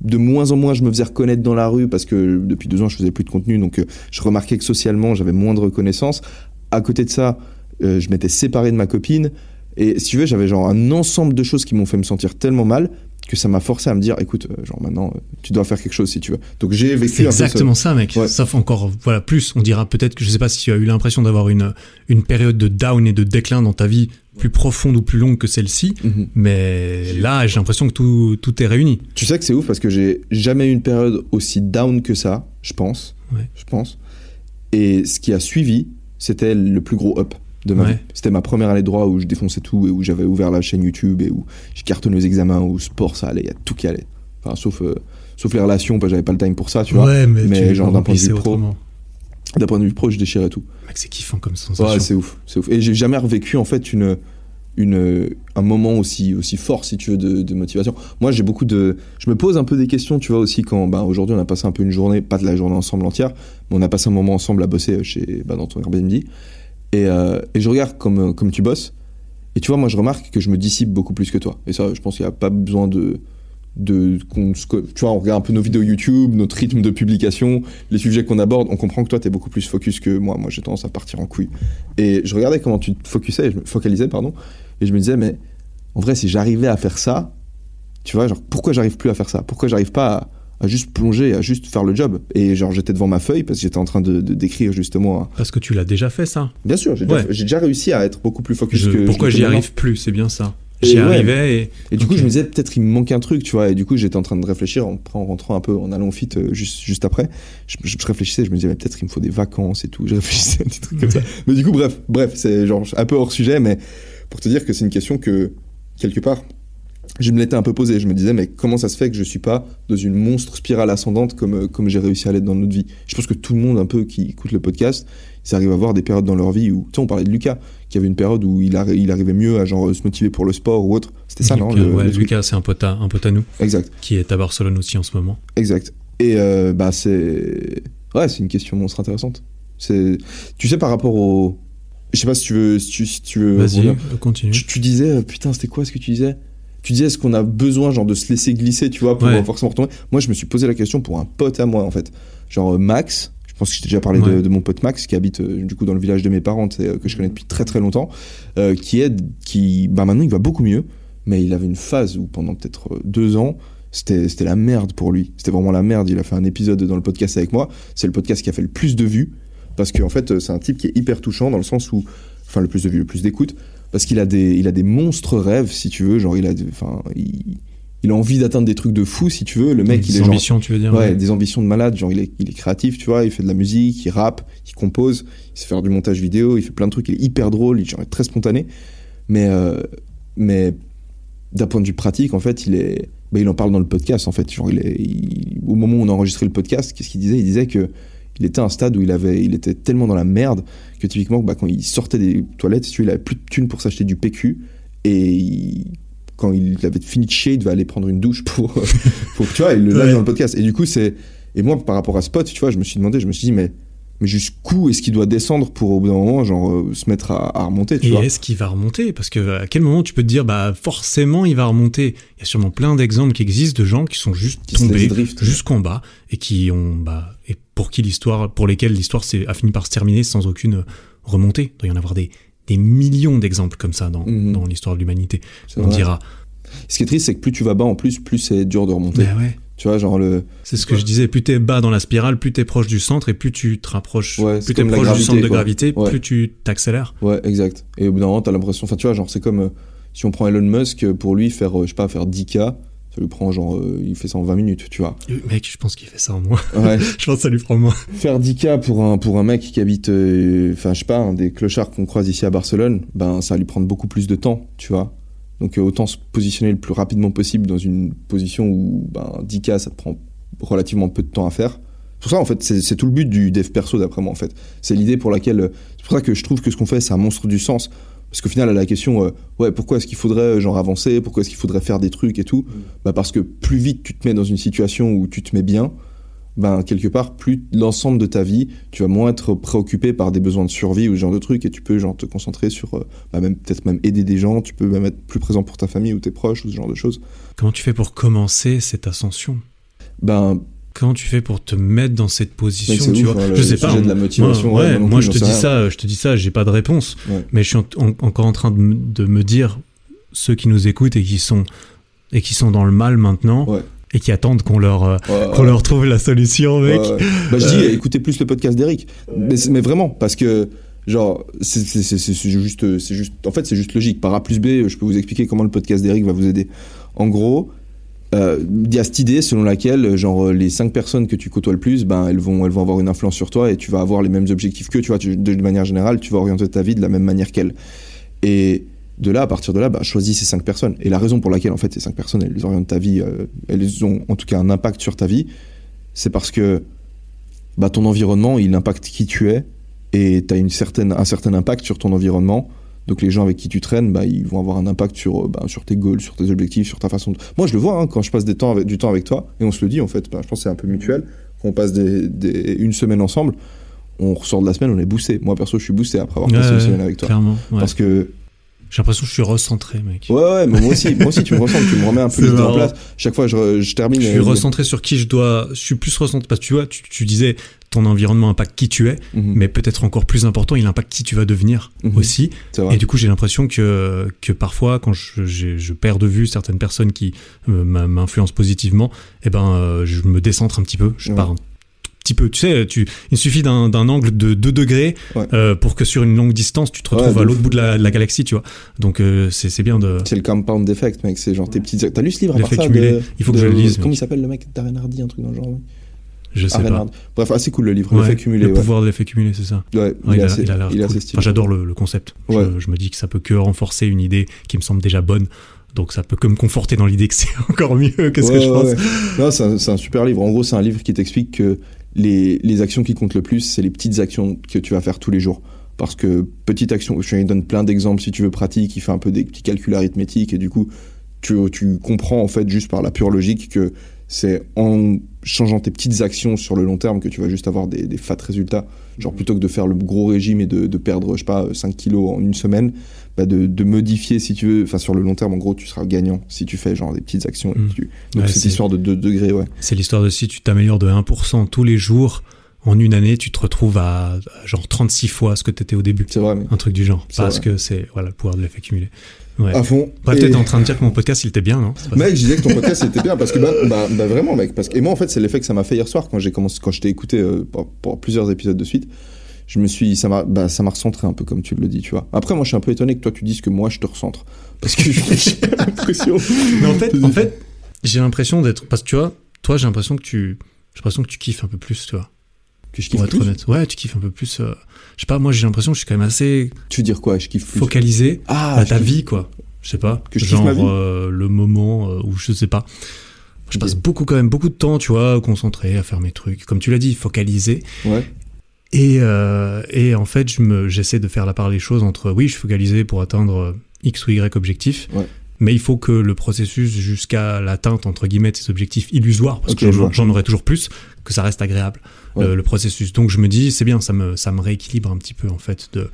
de moins en moins, je me faisais reconnaître dans la rue parce que depuis deux ans, je faisais plus de contenu. Donc, euh, je remarquais que socialement, j'avais moins de reconnaissance. À côté de ça, euh, je m'étais séparé de ma copine. Et si tu veux, j'avais genre un ensemble de choses qui m'ont fait me sentir tellement mal que ça m'a forcé à me dire, écoute, euh, genre maintenant, euh, tu dois faire quelque chose si tu veux. Donc, j'ai vécu c'est exactement ça, mec. Ouais. Sauf encore, voilà, plus. On dira peut-être que je sais pas si tu as eu l'impression d'avoir une une période de down et de déclin dans ta vie plus profonde ou plus longue que celle-ci, Mhm. mais là, j'ai l'impression que tout tout est réuni. Tu sais que c'est ouf parce que j'ai jamais eu une période aussi down que ça, je pense. Ouais. Je pense. Et ce qui a suivi, c'était le plus gros up de ma Ouais. C'était ma première année de droit où je défonçais tout et où j'avais ouvert la chaîne YouTube et où j'ai cartonné aux examens, où sport ça allait, il y a tout qui allait. Enfin, sauf, euh, sauf les relations, parce que j'avais pas le time pour ça, tu vois. ouais, mais, mais tu genre d'un point de vue pro. D'un point de vue pro, je déchirais tout. Mec, c'est kiffant comme sensation. Ouais, c'est ouf, c'est ouf. Et j'ai jamais revécu en fait une, une, un moment aussi, aussi fort, si tu veux, de, de motivation. Moi, j'ai beaucoup de, je me pose un peu des questions, tu vois aussi quand, bah, aujourd'hui, on a passé un peu une journée, pas de la journée ensemble entière, mais on a passé un moment ensemble à bosser chez, bah, dans ton Airbnb. Et, euh, et je regarde comme, euh, comme tu bosses. Et tu vois, moi, je remarque que je me dissipe beaucoup plus que toi. Et ça, je pense qu'il n'y a pas besoin de, tu vois on regarde un peu nos vidéos YouTube notre rythme de publication les sujets qu'on aborde. On comprend que toi t'es beaucoup plus focus que moi. Moi j'ai tendance à partir en couille. Et je regardais comment tu te focusais focalisais pardon. Et je me disais mais en vrai, si j'arrivais à faire ça, tu vois, genre, pourquoi j'arrive plus à faire ça? Pourquoi j'arrive pas à, à juste plonger, à juste faire le job Et genre, j'étais devant ma feuille parce que j'étais en train de d'écrire justement. un- Parce que tu l'as déjà fait ça? Bien sûr, j'ai Ouais. déjà, j'ai déjà réussi à être beaucoup plus focus Je- que. pourquoi je j'y maintenant. arrive plus? C'est bien ça. J'y ouais. arrivais et. Et du coup, je me disais peut-être il me manque un truc, tu vois. Et du coup, j'étais en train de réfléchir en, en rentrant un peu, en allant au fit euh, juste, juste après. Je, je- je réfléchissais, je me disais mais peut-être il me faut des vacances et tout. Je réfléchissais à des trucs comme ça. Mais du coup, bref, bref, c'est genre un peu hors sujet, mais pour te dire que c'est une question que quelque part, je me l'étais un peu posée. Je me disais mais comment ça se fait que je suis pas dans une monstre spirale ascendante comme euh, comme j'ai réussi à l'être dans notre vie? Je pense que tout le monde un peu qui écoute le podcast, ils arrivent à avoir des périodes dans leur vie où, tu sais, on parlait de Lucas, qui avait une période où il, il arrivait mieux à genre se motiver pour le sport ou autre. C'était ça, non Lucas, le- ouais, le Lucas, c'est un pote, à, un pote à nous Exact, qui est à Barcelone aussi en ce moment. exact. Et euh, bah c'est ouais, c'est une question monstre intéressante. C'est tu sais par rapport au je sais pas si tu veux si tu, si tu veux Vas-y, continue. tu, tu disais euh, putain, c'était quoi ce que tu disais? Tu disais est-ce qu'on a besoin genre de se laisser glisser, tu vois, pour Ouais. euh, forcément retomber? Moi, je me suis posé la question pour un pote à moi en fait. Genre euh, Max, je pense que je t'ai déjà parlé de, Ouais. de mon pote Max qui habite euh, du coup dans le village de mes parents, euh, que je connais depuis très très longtemps, euh, qui est qui bah maintenant il va beaucoup mieux, mais il avait une phase où pendant peut-être deux ans c'était c'était la merde pour lui. C'était vraiment la merde. Il a fait un épisode dans le podcast avec moi. C'est le podcast qui a fait le plus de vues parce qu'en fait euh, c'est un type qui est hyper touchant dans le sens où enfin le plus de vues, le plus d'écoute parce qu'il a des il a des monstres rêves si tu veux, genre il a enfin il, il a envie d'atteindre des trucs de fou si tu veux. Le mec il Des est genre ambitions, tu veux dire Ouais, des ambitions de malade. Genre, il est, il est créatif, tu vois, il fait de la musique, il rappe, il compose, il sait faire du montage vidéo, il fait plein de trucs, il est hyper drôle, il genre, est très spontané. Mais, euh, mais d'un point de vue pratique, en fait, il est, bah, il en parle dans le podcast, en fait. Genre, il est, il- au moment où on a enregistré le podcast, qu'est-ce qu'il disait? Il disait que il était à un stade où il avait, il était tellement dans la merde que typiquement, bah, quand il sortait des toilettes, si tu veux, il avait plus de thunes pour s'acheter du PQ et il- quand il avait fini de chier, il devait aller prendre une douche pour, pour tu vois, il le lâche Ouais. dans le podcast. Et du coup, c'est, et moi, par rapport à Spot, tu vois, je me suis demandé, je me suis dit, mais, mais jusqu'où est-ce qu'il doit descendre pour au bout d'un moment, genre, euh, se mettre à, à remonter, tu Et est-ce qu'il va remonter? Parce que à quel moment tu peux te dire, bah forcément il va remonter? Il y a sûrement plein d'exemples qui existent de gens qui sont juste Qui tombés jusqu'en bas et qui ont, bah, et pour qui l'histoire, pour lesquels l'histoire a fini par se terminer sans aucune remontée. Il doit y en avoir des, des millions d'exemples comme ça dans, Mhm. dans l'histoire de l'humanité. On vrai. dira. Ce qui est triste, c'est que plus tu vas bas en plus, plus c'est dur de remonter. Bah ouais. Tu vois, genre le, C'est ce que je disais, plus t'es bas dans la spirale, plus t'es proche du centre et plus tu te rapproches, Ouais, plus t'es proche du centre de quoi. gravité, Ouais. plus tu t'accélères. ouais, exact. Et au bout d'un moment, t'as l'impression, enfin, tu vois, genre, c'est comme, euh, si on prend Elon Musk, euh, pour lui, faire, euh, je sais pas, faire 10K, ça lui prend genre, euh, il fait ça en 20 minutes, tu vois. Mec, je pense qu'il fait ça en moins. Ouais. je pense que ça lui prend moins. Faire 10K pour un, pour un mec qui habite, enfin, je sais pas, un des clochards qu'on croise ici à Barcelone, ben, ça va lui prendre beaucoup plus de temps, tu vois. Donc, euh, autant se positionner le plus rapidement possible dans une position où, ben, 10K, ça te prend relativement peu de temps à faire. C'est pour ça, en fait, c'est tout le but du dev perso, d'après moi, en fait. C'est l'idée pour laquelle, euh, c'est pour ça que je trouve que ce qu'on fait, c'est un monstre du sens. Parce qu'au final, à la question, euh, ouais, pourquoi est-ce qu'il faudrait, genre, avancer, pourquoi est-ce qu'il faudrait faire des trucs et tout, bah, parce que plus vite tu te mets dans une situation où tu te mets bien, ben quelque part plus l'ensemble de ta vie tu vas moins être préoccupé par des besoins de survie ou ce genre de trucs et tu peux genre te concentrer sur euh, bah, même peut-être même aider des gens tu peux même être plus présent pour ta famille ou tes proches ou ce genre de choses Comment tu fais pour commencer cette ascension? Ben Comment tu fais pour te mettre dans cette position tu ouf, vois? hein, Je sais pas. sujet de la motivation moi, ouais, ouais, moi non moi, plus, je te dis ça, je te dis ça, j'ai pas de réponse. Ouais. Mais je suis en- en- encore en train de, me- de me dire ceux qui nous écoutent et qui sont et qui sont dans le mal maintenant. Et qui attendent qu'on leur euh, Ouais, qu'on ouais. leur trouve la solution, mec. Ouais, ouais. Bah, je dis, écoutez plus le podcast d'Eric. Mais, vraiment, parce que, genre, c'est juste, c'est juste, en fait, c'est juste logique. Par A plus B, je peux vous expliquer comment le podcast d'Eric va vous aider. En gros, euh, il y a cette idée selon laquelle, genre, les cinq personnes que tu côtoies le plus, ben, elles vont, elles vont avoir une influence sur toi et tu vas avoir les mêmes objectifs qu'eux, tu vois, tu- de, de manière générale, tu vas orienter ta vie de la même manière qu'elles. Et de là, à partir de là, bah, choisis ces cinq personnes. Et la raison pour laquelle, en fait, ces cinq personnes, elles orientent ta vie, euh, elles ont en tout cas un impact sur ta vie, c'est parce que bah, ton environnement, il impacte qui tu es et tu as une certaine, un certain impact sur ton environnement. Donc les gens avec qui tu traînes, bah, ils vont avoir un impact sur, euh, bah, sur tes goals, sur tes objectifs, sur ta façon de... Moi, je le vois hein, quand je passe des temps avec- du temps avec toi, et on se le dit en fait, bah, je pense que c'est un peu mutuel, quand on passe des, des- une semaine ensemble, on ressort de la semaine, on est boosté. Moi, perso, je suis boosté après avoir passé une semaine avec toi. Clairement. ouais. Parce que J'ai l'impression que je suis recentré, mec. Ouais, ouais, mais moi aussi, moi aussi, tu me ressembles, tu me remets un peu l'idée en place. Chaque fois, je, je termine. Je suis euh, recentré sur qui je dois. Je suis plus recentré parce que tu vois, tu, tu disais ton environnement impacte qui tu es, Mhm. mais peut-être encore plus important, il impacte qui tu vas devenir Mhm. aussi. Et du coup, j'ai l'impression que, que parfois, quand je, j'ai- je perds de vue certaines personnes qui euh, m'influencent positivement, eh ben, euh, je me décentre un petit peu. Je Ouais. pars petit peu. Tu sais, tu, il suffit d'un d'un angle de 2 degrés Ouais. euh, pour que sur une longue distance, tu te Ouais, retrouves de à l'autre bout de la, de la galaxie, tu vois. Donc, euh, c'est c'est bien de. C'est le compound effect, mec. C'est genre tes petites. T'as lu ce livre à part L'effet ça cumulé. de- Il faut que de- je le lise, Comment mec. il s'appelle le mec Darren Hardy, un truc dans le genre. ouais. Je sais pas. Bref, assez cool le livre. Ouais, L'effet cumulé. le ouais. pouvoir de l'effet cumulé, c'est ça. Ouais, Ouais, il, a, assez, il a l'air il cool. assez Enfin, stylé. J'adore le, le concept. Je- Ouais. Je, me dis que ça peut que renforcer une idée qui me semble déjà bonne. Donc ça peut que me conforter dans l'idée que c'est encore mieux que ce que Ouais, je ouais, pense. ouais. Non, c'est un, c'est un super livre. En gros, c'est un livre qui t'explique que les, les actions qui comptent le plus, c'est les petites actions que tu vas faire tous les jours. Parce que petite action, je lui donne plein d'exemples si tu veux pratiques, il fait un peu des petits calculs arithmétiques et du coup, tu, tu comprends en fait juste par la pure logique que c'est en changeant tes petites actions sur le long terme que tu vas juste avoir des, des fat résultats. Genre plutôt que de faire le gros régime et de, de perdre, je sais pas, 5 kilos en une semaine, bah de, de modifier si tu veux, enfin sur le long terme en gros tu seras gagnant si tu fais genre des petites actions. et Mm. tu- Donc Ouais, c'est- histoire de 2 degrés, ouais. C'est l'histoire de si tu t'améliores de 1% tous les jours, en une année, tu te retrouves à, à genre 36 fois ce que tu étais au début. C'est vrai, mais Un truc du genre. Parce vrai. que c'est voilà, le pouvoir de l'effet cumulé. Ouais. à fond. Et- peut-être en train de dire que mon podcast il était bien, non? Mec, je disais que ton podcast était bien parce que bah, bah, bah, vraiment, mec. Parce que, et moi, en fait, c'est l'effet que ça m'a fait hier soir quand j'ai commencé, quand je t'ai écouté euh, pour, pour plusieurs épisodes de suite. Je me suis, ça m'a, bah, ça m'a recentré un peu comme tu le dis, tu vois. Après, moi, je suis un peu étonné que toi tu dises que moi je te recentre parce que j'ai l'impression. Mais en fait, en fait j'ai l'impression d'être. Parce que tu vois, toi, j'ai l'impression que tu. J'ai l'impression que tu kiffes un peu plus, tu vois. que je Pour kiffe être plus. honnête. Ouais, tu kiffes un peu plus. euh, Je sais pas, moi j'ai l'impression que je suis quand même assez Tu veux dire quoi Je kiffe plus. focalisé Ah, à ta kiffe- vie, quoi. Je sais pas. Que je genre ma vie euh, le moment euh, où je sais pas. Je passe beaucoup quand même beaucoup de temps, tu vois, concentré à faire mes trucs. Comme tu l'as dit, focalisé. Ouais. Et, euh, et en fait, je me, j'essaie de faire la part des choses entre oui, je suis focalisé pour atteindre euh, X ou Y objectif, Ouais. mais il faut que le processus jusqu'à l'atteinte, entre guillemets, de ces objectifs illusoires, parce que je j'en, aurai toujours plus, que ça reste agréable, Ouais. euh, le processus. Donc je me dis, c'est bien, ça me, ça me rééquilibre un petit peu, en fait, de,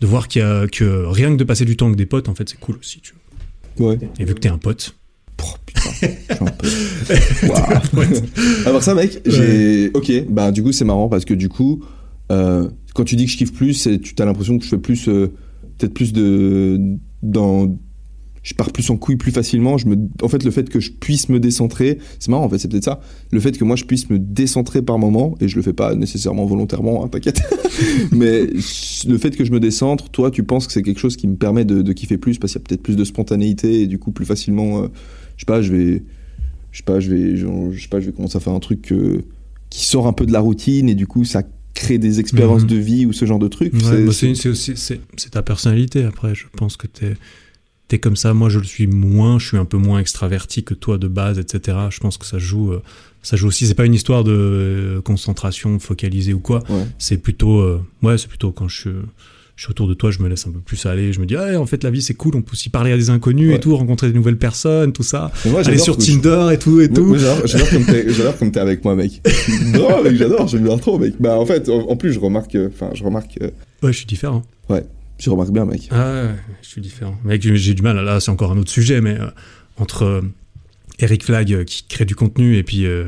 de voir qu'il y a, que rien que de passer du temps avec des potes, en fait, c'est cool aussi. Tu vois. Ouais. Et vu que t'es un pote, Oh, putain, je suis un peu- Waouh. Alors ça, mec, j'ai. Ok, bah du coup c'est marrant parce que du coup, euh, quand tu dis que je kiffe plus, tu as l'impression que je fais plus, euh, peut-être plus de, dans, je pars plus en couille plus facilement. En fait, le fait que je puisse me décentrer, c'est marrant. En fait, c'est peut-être ça. Le fait que moi je puisse me décentrer par moment et je le fais pas nécessairement volontairement, hein, t'inquiète. Mais le fait que je me décentre, toi, tu penses que c'est quelque chose qui me permet de, kiffer plus parce qu'il y a peut-être plus de spontanéité et du coup plus facilement. euh, je sais pas, je vais, je sais pas, je vais, je, sais pas, je vais commencer à faire un truc qui sort un peu de la routine et du coup ça crée des expériences Mhm. de vie ou ce genre de truc. Ouais, C'est- bah, c'est aussi ta personnalité après je pense que t'es t'es comme ça moi je le suis moins je suis un peu moins extraverti que toi de base etc je pense que ça joue euh, ça joue aussi c'est pas une histoire de euh, concentration focalisée ou quoi Ouais. c'est plutôt euh, ouais c'est plutôt quand je suis je suis autour de toi, je me laisse un peu plus aller. Je me dis, ah, en fait, la vie, c'est cool. On peut aussi parler à des inconnus Ouais. et tout, rencontrer des nouvelles personnes, tout ça. Moi, Aller sur je- Tinder et tout et Moi, tout. moi, j'adore comme t'es avec moi, mec. non, mec, j'adore, j'aime bien trop, mec. Bah, en fait, en, en plus, je remarque, euh, enfin, je remarque, euh, Ouais, je suis différent. je remarque bien, mec. Ah ouais, je suis différent. Mec, j'ai- du mal, là c'est encore un autre sujet, mais euh, entre euh, Eric Flag qui crée du contenu et puis euh,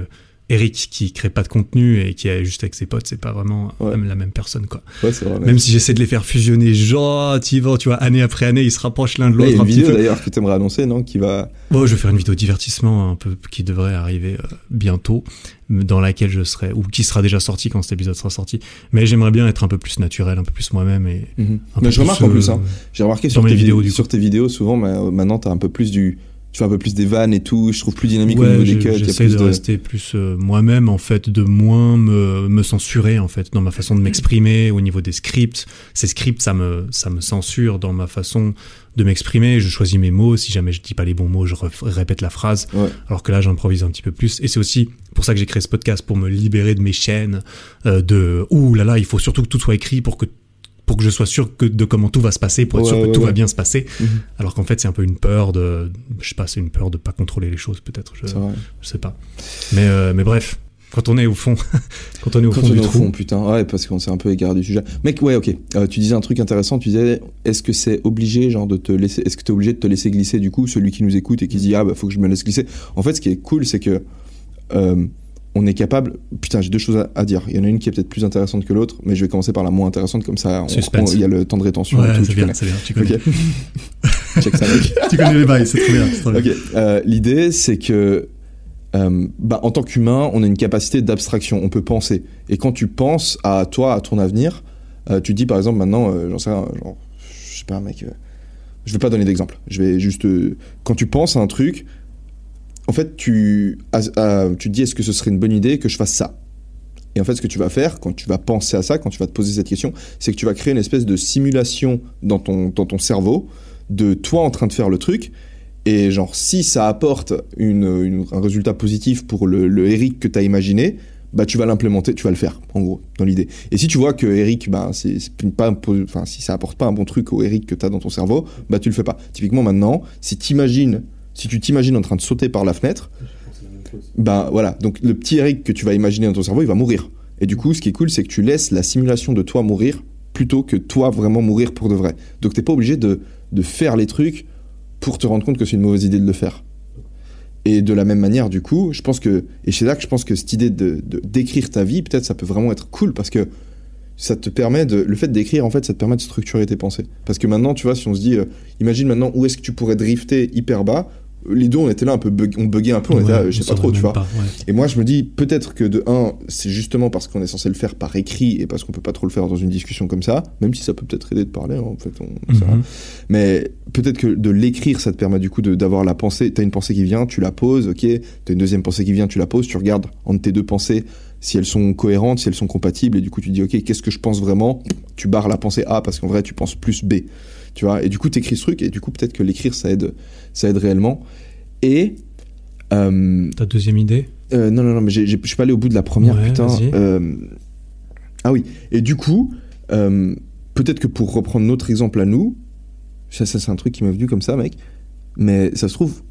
Eric qui crée pas de contenu et qui est juste avec ses potes, c'est pas vraiment Ouais. la même personne quoi. Ouais, vrai. Même si j'essaie de les faire fusionner gentiment, tu vois, année après année, ils se rapprochent l'un de Là, il y l'autre a un une vidéo d'ailleurs que t'aimerais annoncer, non Qui va. Bon, je vais faire une vidéo divertissement un peu qui devrait arriver euh, bientôt, dans laquelle je serai ou qui sera déjà sorti quand cet épisode sera sorti. Mais j'aimerais bien être un peu plus naturel, un peu plus moi-même et un Mais peu je remarque en plus, hein. euh, J'ai remarqué sur tes vidéos, sur tes vidéos, souvent, ma- maintenant, t'as un peu plus du. Tu fais un peu plus des vannes et tout. Je trouve plus dynamique au niveau des cuts. J'essaie de, rester plus euh, moi-même, en fait, de moins me, me censurer, en fait, dans ma façon de m'exprimer au niveau des scripts. Ces scripts, ça me, ça me censure dans ma façon de m'exprimer. Je choisis mes mots. Si jamais je dis pas les bons mots, je répète la phrase. Ouais. Alors que là, j'improvise un petit peu plus. Et c'est aussi pour ça que j'ai créé ce podcast, pour me libérer de mes chaînes, euh, de ouh là là, il faut surtout que tout soit écrit pour que pour que je sois sûr que de comment tout va se passer, pour être Ouais, sûr que ouais, tout ouais. va bien se passer. Mhm. Alors qu'en fait, c'est un peu une peur de, je sais pas, c'est une peur de pas contrôler les choses, peut-être. Je, sais pas. Mais, euh, mais bref, quand on est au fond, quand on est au Quand fond on du est au fond, putain, ouais, parce qu'on s'est un peu égaré du sujet. Mec, ouais, ok. Euh, tu disais un truc intéressant. Tu disais, est-ce que c'est obligé, genre, de te laisser, est-ce que t'es obligé de te laisser glisser, du coup, celui qui nous écoute et qui se dit, ah, bah, faut que je me laisse glisser? En fait, ce qui est cool, c'est que, euh, on est capable. Putain, j'ai deux choses à, à dire. Il y en a une qui est peut-être plus intéressante que l'autre, mais je vais commencer par la moins intéressante, comme ça, on- il y a le temps de rétention. Ouais, c'est bien, c'est bien, tu connais. Ok. Check ça, mec. tu connais les bails, c'est trop bien. trop euh, l'idée c'est que euh, bah, en tant qu'humain, on a une capacité d'abstraction, on peut penser. Et quand tu penses à toi, à ton avenir, euh, tu te dis par exemple maintenant, j'en sais rien, genre, je sais pas, mec, je vais pas donner d'exemple. Je vais juste, quand tu penses à un truc, en fait, tu, as- euh, tu dis est-ce que ce serait une bonne idée que je fasse ça? Et en fait, ce que tu vas faire quand tu vas penser à ça, quand tu vas te poser cette question, c'est que tu vas créer une espèce de simulation dans ton, dans ton cerveau de toi en train de faire le truc. Et genre, si ça apporte une, un résultat positif pour le, Eric que tu as imaginé, bah tu vas l'implémenter, tu vas le faire, en gros, dans l'idée. Et si tu vois que Eric, bah, c'est pas enfin, si ça apporte pas un bon truc au Eric que tu as dans ton cerveau, bah tu le fais pas. Typiquement maintenant, si t'imagines, si tu t'imagines en train de sauter par la fenêtre, bah voilà, donc le petit Eric que tu vas imaginer dans ton cerveau, il va mourir. Et du coup, ce qui est cool, c'est que tu laisses la simulation de toi mourir plutôt que toi vraiment mourir pour de vrai. Donc t'es pas obligé de, de faire les trucs pour te rendre compte que c'est une mauvaise idée de le faire. Et de la même manière, du coup, je pense que, et là que je pense que cette idée de- d'écrire ta vie, peut-être ça peut vraiment être cool parce que ça te permet de, le fait d'écrire, en fait, ça te permet de structurer tes pensées. Parce que maintenant, tu vois, si on se dit, euh, imagine maintenant où est-ce que tu pourrais drifter hyper bas, les deux, on était là un peu, bug- on buguait un peu, on était là, je sais pas trop, tu vois. pas, ouais. Et moi, je me dis peut-être que de un, c'est justement parce qu'on est censé le faire par écrit et parce qu'on peut pas trop le faire dans une discussion comme ça, même si ça peut peut-être aider de parler, hein, en fait, on. Mhm. Mais peut-être que de l'écrire, ça te permet du coup d'avoir la pensée. T'as une pensée qui vient, tu la poses, ok. T'as une deuxième pensée qui vient, tu la poses, tu regardes entre tes deux pensées si elles sont cohérentes, si elles sont compatibles, et du coup tu dis, ok, qu'est-ce que je pense vraiment? Tu barres la pensée A parce qu'en vrai tu penses plus B, tu vois. Et du coup t'écris ce truc, et du coup peut-être que l'écrire ça aide, ça aide réellement. Et euh, Ta deuxième idée? Euh, non, non, non, mais je suis pas allé au bout de la première, Ouais, putain. Euh, Ah oui, et du coup, peut-être que pour reprendre notre exemple à nous, ça, ça c'est un truc qui m'est venu comme ça, mec, mais ça se trouve,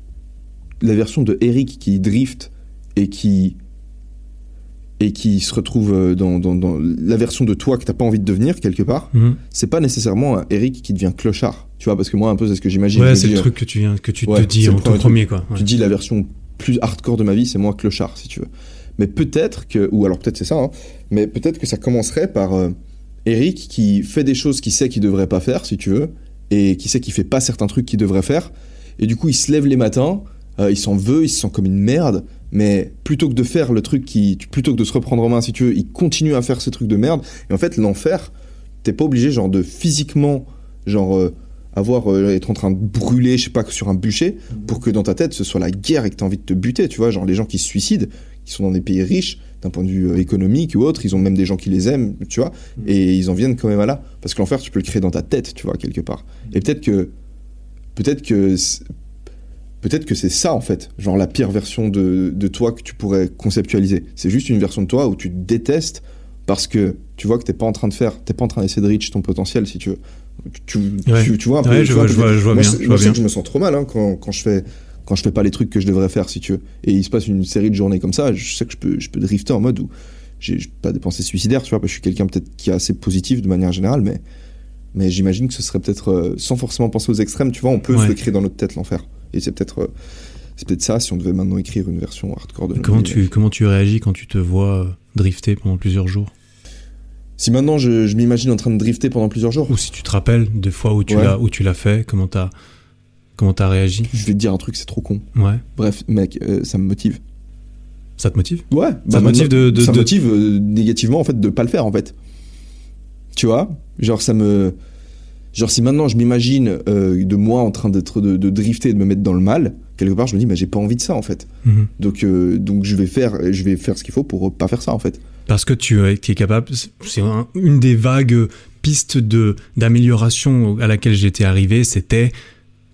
la version de Eric qui drift et qui et qui se retrouve euh, dans, dans- dans la version de toi que t'as pas envie de devenir quelque part, Mhm. c'est pas nécessairement Eric qui devient clochard, tu vois, parce que moi un peu c'est ce que j'imagine. Ouais, c'est le truc que tu viens, que tu Ouais, te dis en premier premier, quoi. ouais. tu dis la version plus hardcore de ma vie, c'est moi clochard, si tu veux. Mais peut-être que, ou alors peut-être c'est ça, hein, mais peut-être que ça commencerait par euh, Eric qui fait des choses qu'il sait qu'il devrait pas faire, si tu veux, et qui sait qu'il fait pas certains trucs qu'il devrait faire, et du coup il se lève les matins, euh, il s'en veut, il se sent comme une merde, mais plutôt que de faire le truc qui, plutôt que de se reprendre en main, si tu veux, il continue à faire ces trucs de merde, et en fait l'enfer, t'es pas obligé genre de physiquement, genre euh, avoir euh, être en train de brûler, je sais pas, sur un bûcher, pour que dans ta tête ce soit la guerre et que tu envie de te buter, tu vois, genre les gens qui se suicident, qui sont dans des pays riches, d'un point de vue euh, économique ou autre, ils ont même des gens qui les aiment, tu vois, et ils en viennent quand même à là. Parce que l'enfer, tu peux le créer dans ta tête, tu vois, quelque part. Et peut-être que. Peut-être que. Peut-être que c'est ça, en fait, genre la pire version de, de toi que tu pourrais conceptualiser. C'est juste une version de toi où tu te détestes parce que tu vois que t'es pas en train de faire, t'es pas en train d'essayer de reach ton potentiel, si tu veux. Tu, tu, Ouais. tu- tu vois un peu. Ouais, je vois je peu- vois, je vois moi, bien. je moi, bien. que je me sens trop mal hein, quand, quand je fais quand je fais pas les trucs que je devrais faire si tu veux et il se passe une série de journées comme ça je sais que je peux je peux drifter en mode où j'ai pas des pensées suicidaires tu vois parce que je suis quelqu'un peut-être qui est assez positif de manière générale mais mais j'imagine que ce serait peut-être euh, sans forcément penser aux extrêmes tu vois on peut Ouais. se créer dans notre tête l'enfer et c'est peut-être euh, c'est peut-être ça si on devait maintenant écrire une version hardcore de Comment tu, comment tu réagis quand tu te vois euh, drifter pendant plusieurs jours? Si maintenant je, je m'imagine en train de drifter pendant plusieurs jours. Ou si tu te rappelles des fois où tu Ouais. l'as où tu l'as fait, comment t'as comment t'as réagi? Je vais te dire un truc c'est trop con. Ouais. bref mec euh, ça me motive. Ça te motive? Ouais, Ça te motive de- de- ça de- motive négativement en fait de pas le faire en fait. Tu vois, genre ça me, genre si maintenant je m'imagine euh, de moi en train d'être de, de drifter et de me mettre dans le mal, quelque part je me dis bah j'ai pas envie de ça en fait. Mhm. Donc euh, donc je vais faire je vais faire ce qu'il faut pour pas faire ça en fait. Parce que tu es, tu es capable. C'est un- une des vagues pistes de d'amélioration à laquelle j'étais arrivé, c'était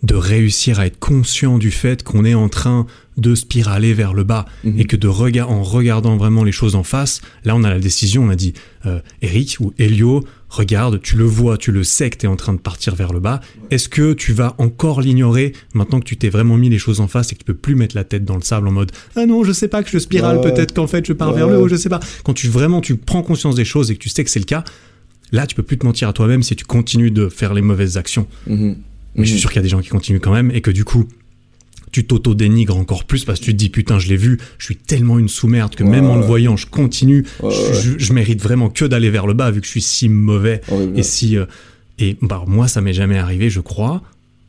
de réussir à être conscient du fait qu'on est en train de spiraler vers le bas Mhm. et que de rega- en regardant vraiment les choses en face, là on a la décision, on a dit euh, Eric ou Elio, regarde, tu le vois, tu le sais que tu es en train de partir vers le bas. Est-ce que tu vas encore l'ignorer maintenant que tu t'es vraiment mis les choses en face et que tu peux plus mettre la tête dans le sable en mode ah non, je sais pas que je spirale, Ouais. peut-être qu'en fait je pars Ouais. vers le haut, je sais pas. Quand tu vraiment tu prends conscience des choses et que tu sais que c'est le cas, là tu peux plus te mentir à toi-même si tu continues de faire les mauvaises actions. Mhm. Mais je suis Mhm. sûr qu'il y a des gens qui continuent quand même et que du coup, tu t'auto-dénigres encore plus parce que tu te dis putain, je l'ai vu, je suis tellement une sous-merde que Ouais, même en le voyant, je continue. Ouais, je, ouais. je- je mérite vraiment que d'aller vers le bas vu que je suis si mauvais et si. euh, et bah, moi, ça m'est jamais arrivé, je crois.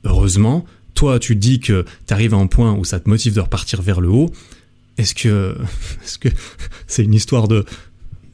Heureusement. Toi, tu dis que t'arrives à un point où ça te motive de repartir vers le haut. Est-ce que est-ce que c'est une histoire de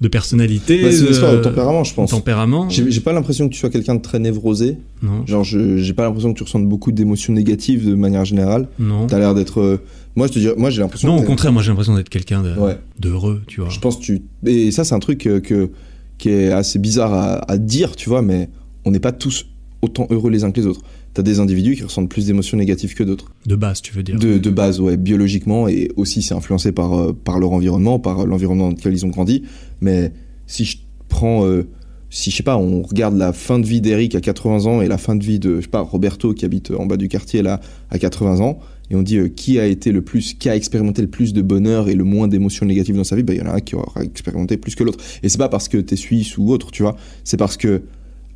de personnalité Bah, c'est une histoire de tempérament, je pense. tempérament J'ai pas l'impression que tu sois quelqu'un de très névrosé. Non, Genre, je- j'ai pas l'impression que tu ressentes beaucoup d'émotions négatives de manière générale. non. T'as l'air d'être. euh, Moi, je te dirais, moi, j'ai l'impression. Non, au contraire, moi j'ai l'impression d'être quelqu'un Ouais. d'heureux, tu vois. Je pense que tu. Et ça, c'est un truc euh, que, qui est assez bizarre à, à dire, tu vois, mais on n'est pas tous autant heureux les uns que les autres. T'as des individus qui ressentent plus d'émotions négatives que d'autres. De base, tu veux dire. De, de base, ouais, biologiquement, et aussi c'est influencé par, euh, par leur environnement, par l'environnement dans lequel ils ont grandi. Mais si je prends. euh, si, je sais pas, on regarde la fin de vie d'Eric à 80 ans et la fin de vie de, je sais pas, Roberto qui habite en bas du quartier là à 80 ans, et on dit euh, qui a été le plus, qui a expérimenté le plus de bonheur et le moins d'émotions négatives dans sa vie, bah, il y en a un qui aura expérimenté plus que l'autre. Et c'est pas parce que t'es suisse ou autre, tu vois, c'est parce que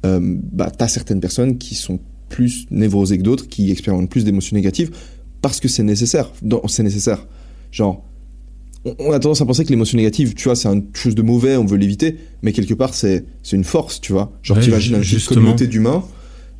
euh, bah, t'as certaines personnes qui sont plus névrosées que d'autres, qui expérimentent plus d'émotions négatives, parce que c'est nécessaire. C'est nécessaire. Genre, on, a tendance à penser que l'émotion négative, tu vois, c'est une chose de mauvais, on veut l'éviter, mais quelque part, c'est une force, tu vois. Genre, Ouais, t'imagines une petite communauté d'humains,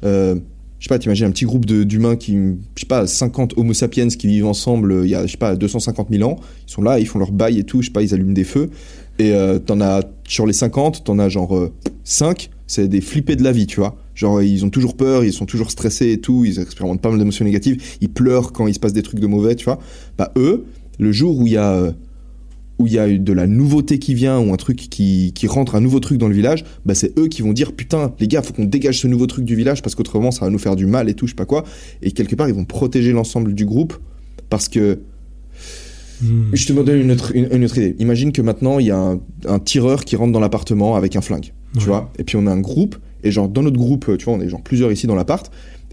euh, je sais pas, t'imagines un petit groupe d'humains qui, je sais pas, 50 homo sapiens qui vivent ensemble euh, il y a, je sais pas, 250 000 ans, ils sont là, ils font leur bail et tout, je sais pas, ils allument des feux, et euh, t'en as, sur les 50, t'en as genre 5, c'est des flippés de la vie, tu vois. Genre, ils ont toujours peur, ils sont toujours stressés et tout, ils expérimentent pas mal d'émotions négatives, ils pleurent quand il se passe des trucs de mauvais, tu vois. Bah, eux, le jour où il y a, euh, où il y a de la nouveauté qui vient, ou un truc qui, qui rentre, un nouveau truc dans le village, bah, c'est eux qui vont dire Putain, les gars, faut qu'on dégage ce nouveau truc du village parce qu'autrement, ça va nous faire du mal et tout, je sais pas quoi. Et quelque part, ils vont protéger l'ensemble du groupe parce que Hmm. je te donne une autre, une, une autre idée. Imagine que maintenant, il y a un, un tireur qui rentre dans l'appartement avec un flingue. Tu vois Et puis on a un groupe, et genre dans notre groupe, tu vois, on est genre plusieurs ici dans l'appart,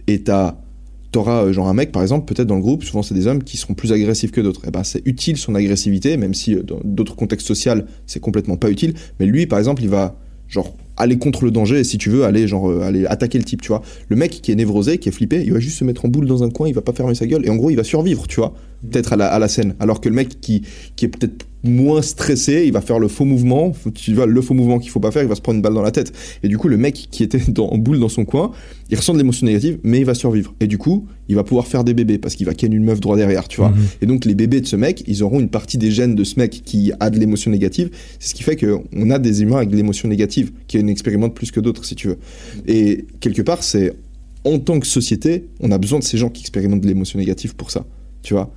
et t'as. T'auras euh, genre un mec par exemple, peut-être dans le groupe, souvent c'est des hommes qui seront plus agressifs que d'autres. Et ben c'est utile son agressivité, même si euh, dans d'autres contextes sociaux c'est complètement pas utile. Mais lui par exemple, il va genre aller contre le danger et si tu veux aller genre euh, aller attaquer le type, tu vois. Le mec qui est névrosé, qui est flippé, il va juste se mettre en boule dans un coin, il va pas fermer sa gueule et en gros il va survivre, tu vois. Peut-être à la, à la scène. Alors que le mec qui, qui est peut-être moins stressé, il va faire le faux mouvement, tu vois, le faux mouvement qu'il faut pas faire, il va se prendre une balle dans la tête. Et du coup, le mec qui était dans, en boule dans son coin, il ressent de l'émotion négative, mais il va survivre. Et du coup, il va pouvoir faire des bébés parce qu'il va ken une meuf droit derrière, tu vois. Mhm. Et donc, les bébés de ce mec, ils auront une partie des gènes de ce mec qui a de l'émotion négative. C'est ce qui fait qu'on a des humains avec de l'émotion négative, qui en expérimentent plus que d'autres, si tu veux. Et quelque part, c'est en tant que société, on a besoin de ces gens qui expérimentent de l'émotion négative pour ça, tu vois.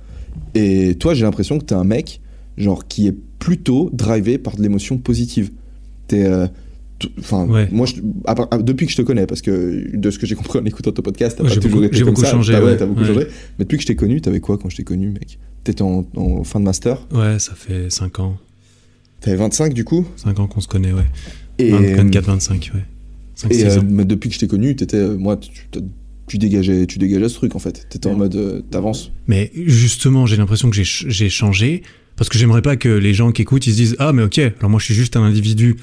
Et toi, j'ai l'impression que t'es un mec, genre, qui est plutôt drivé par de l'émotion positive. T'es. euh, t- Enfin, Ouais. moi, je- à part- à- depuis que je te connais, parce que de ce que j'ai compris en écoutant ton podcast, t'as Ouais, pas j'ai toujours beaucoup- été comme ça. changé, ouais, beaucoup changé. Mais depuis que je t'ai connu, t'avais quoi quand je t'ai connu, mec? T'étais en, en fin de master? Ouais, ça fait 5 ans. T'avais 25 du coup? 5 ans qu'on se connaît, ouais. Et, 24, 25, ouais. 5, et 6 euh, mais depuis que je t'ai connu, t'étais, euh, moi, tu, dégageais, tu dégageais ce truc en fait. T'étais en mode, euh, t'avances. Mais justement, j'ai l'impression que j'ai ch- j'ai changé parce que j'aimerais pas que les gens qui écoutent ils se disent ah mais ok alors moi je suis juste un individu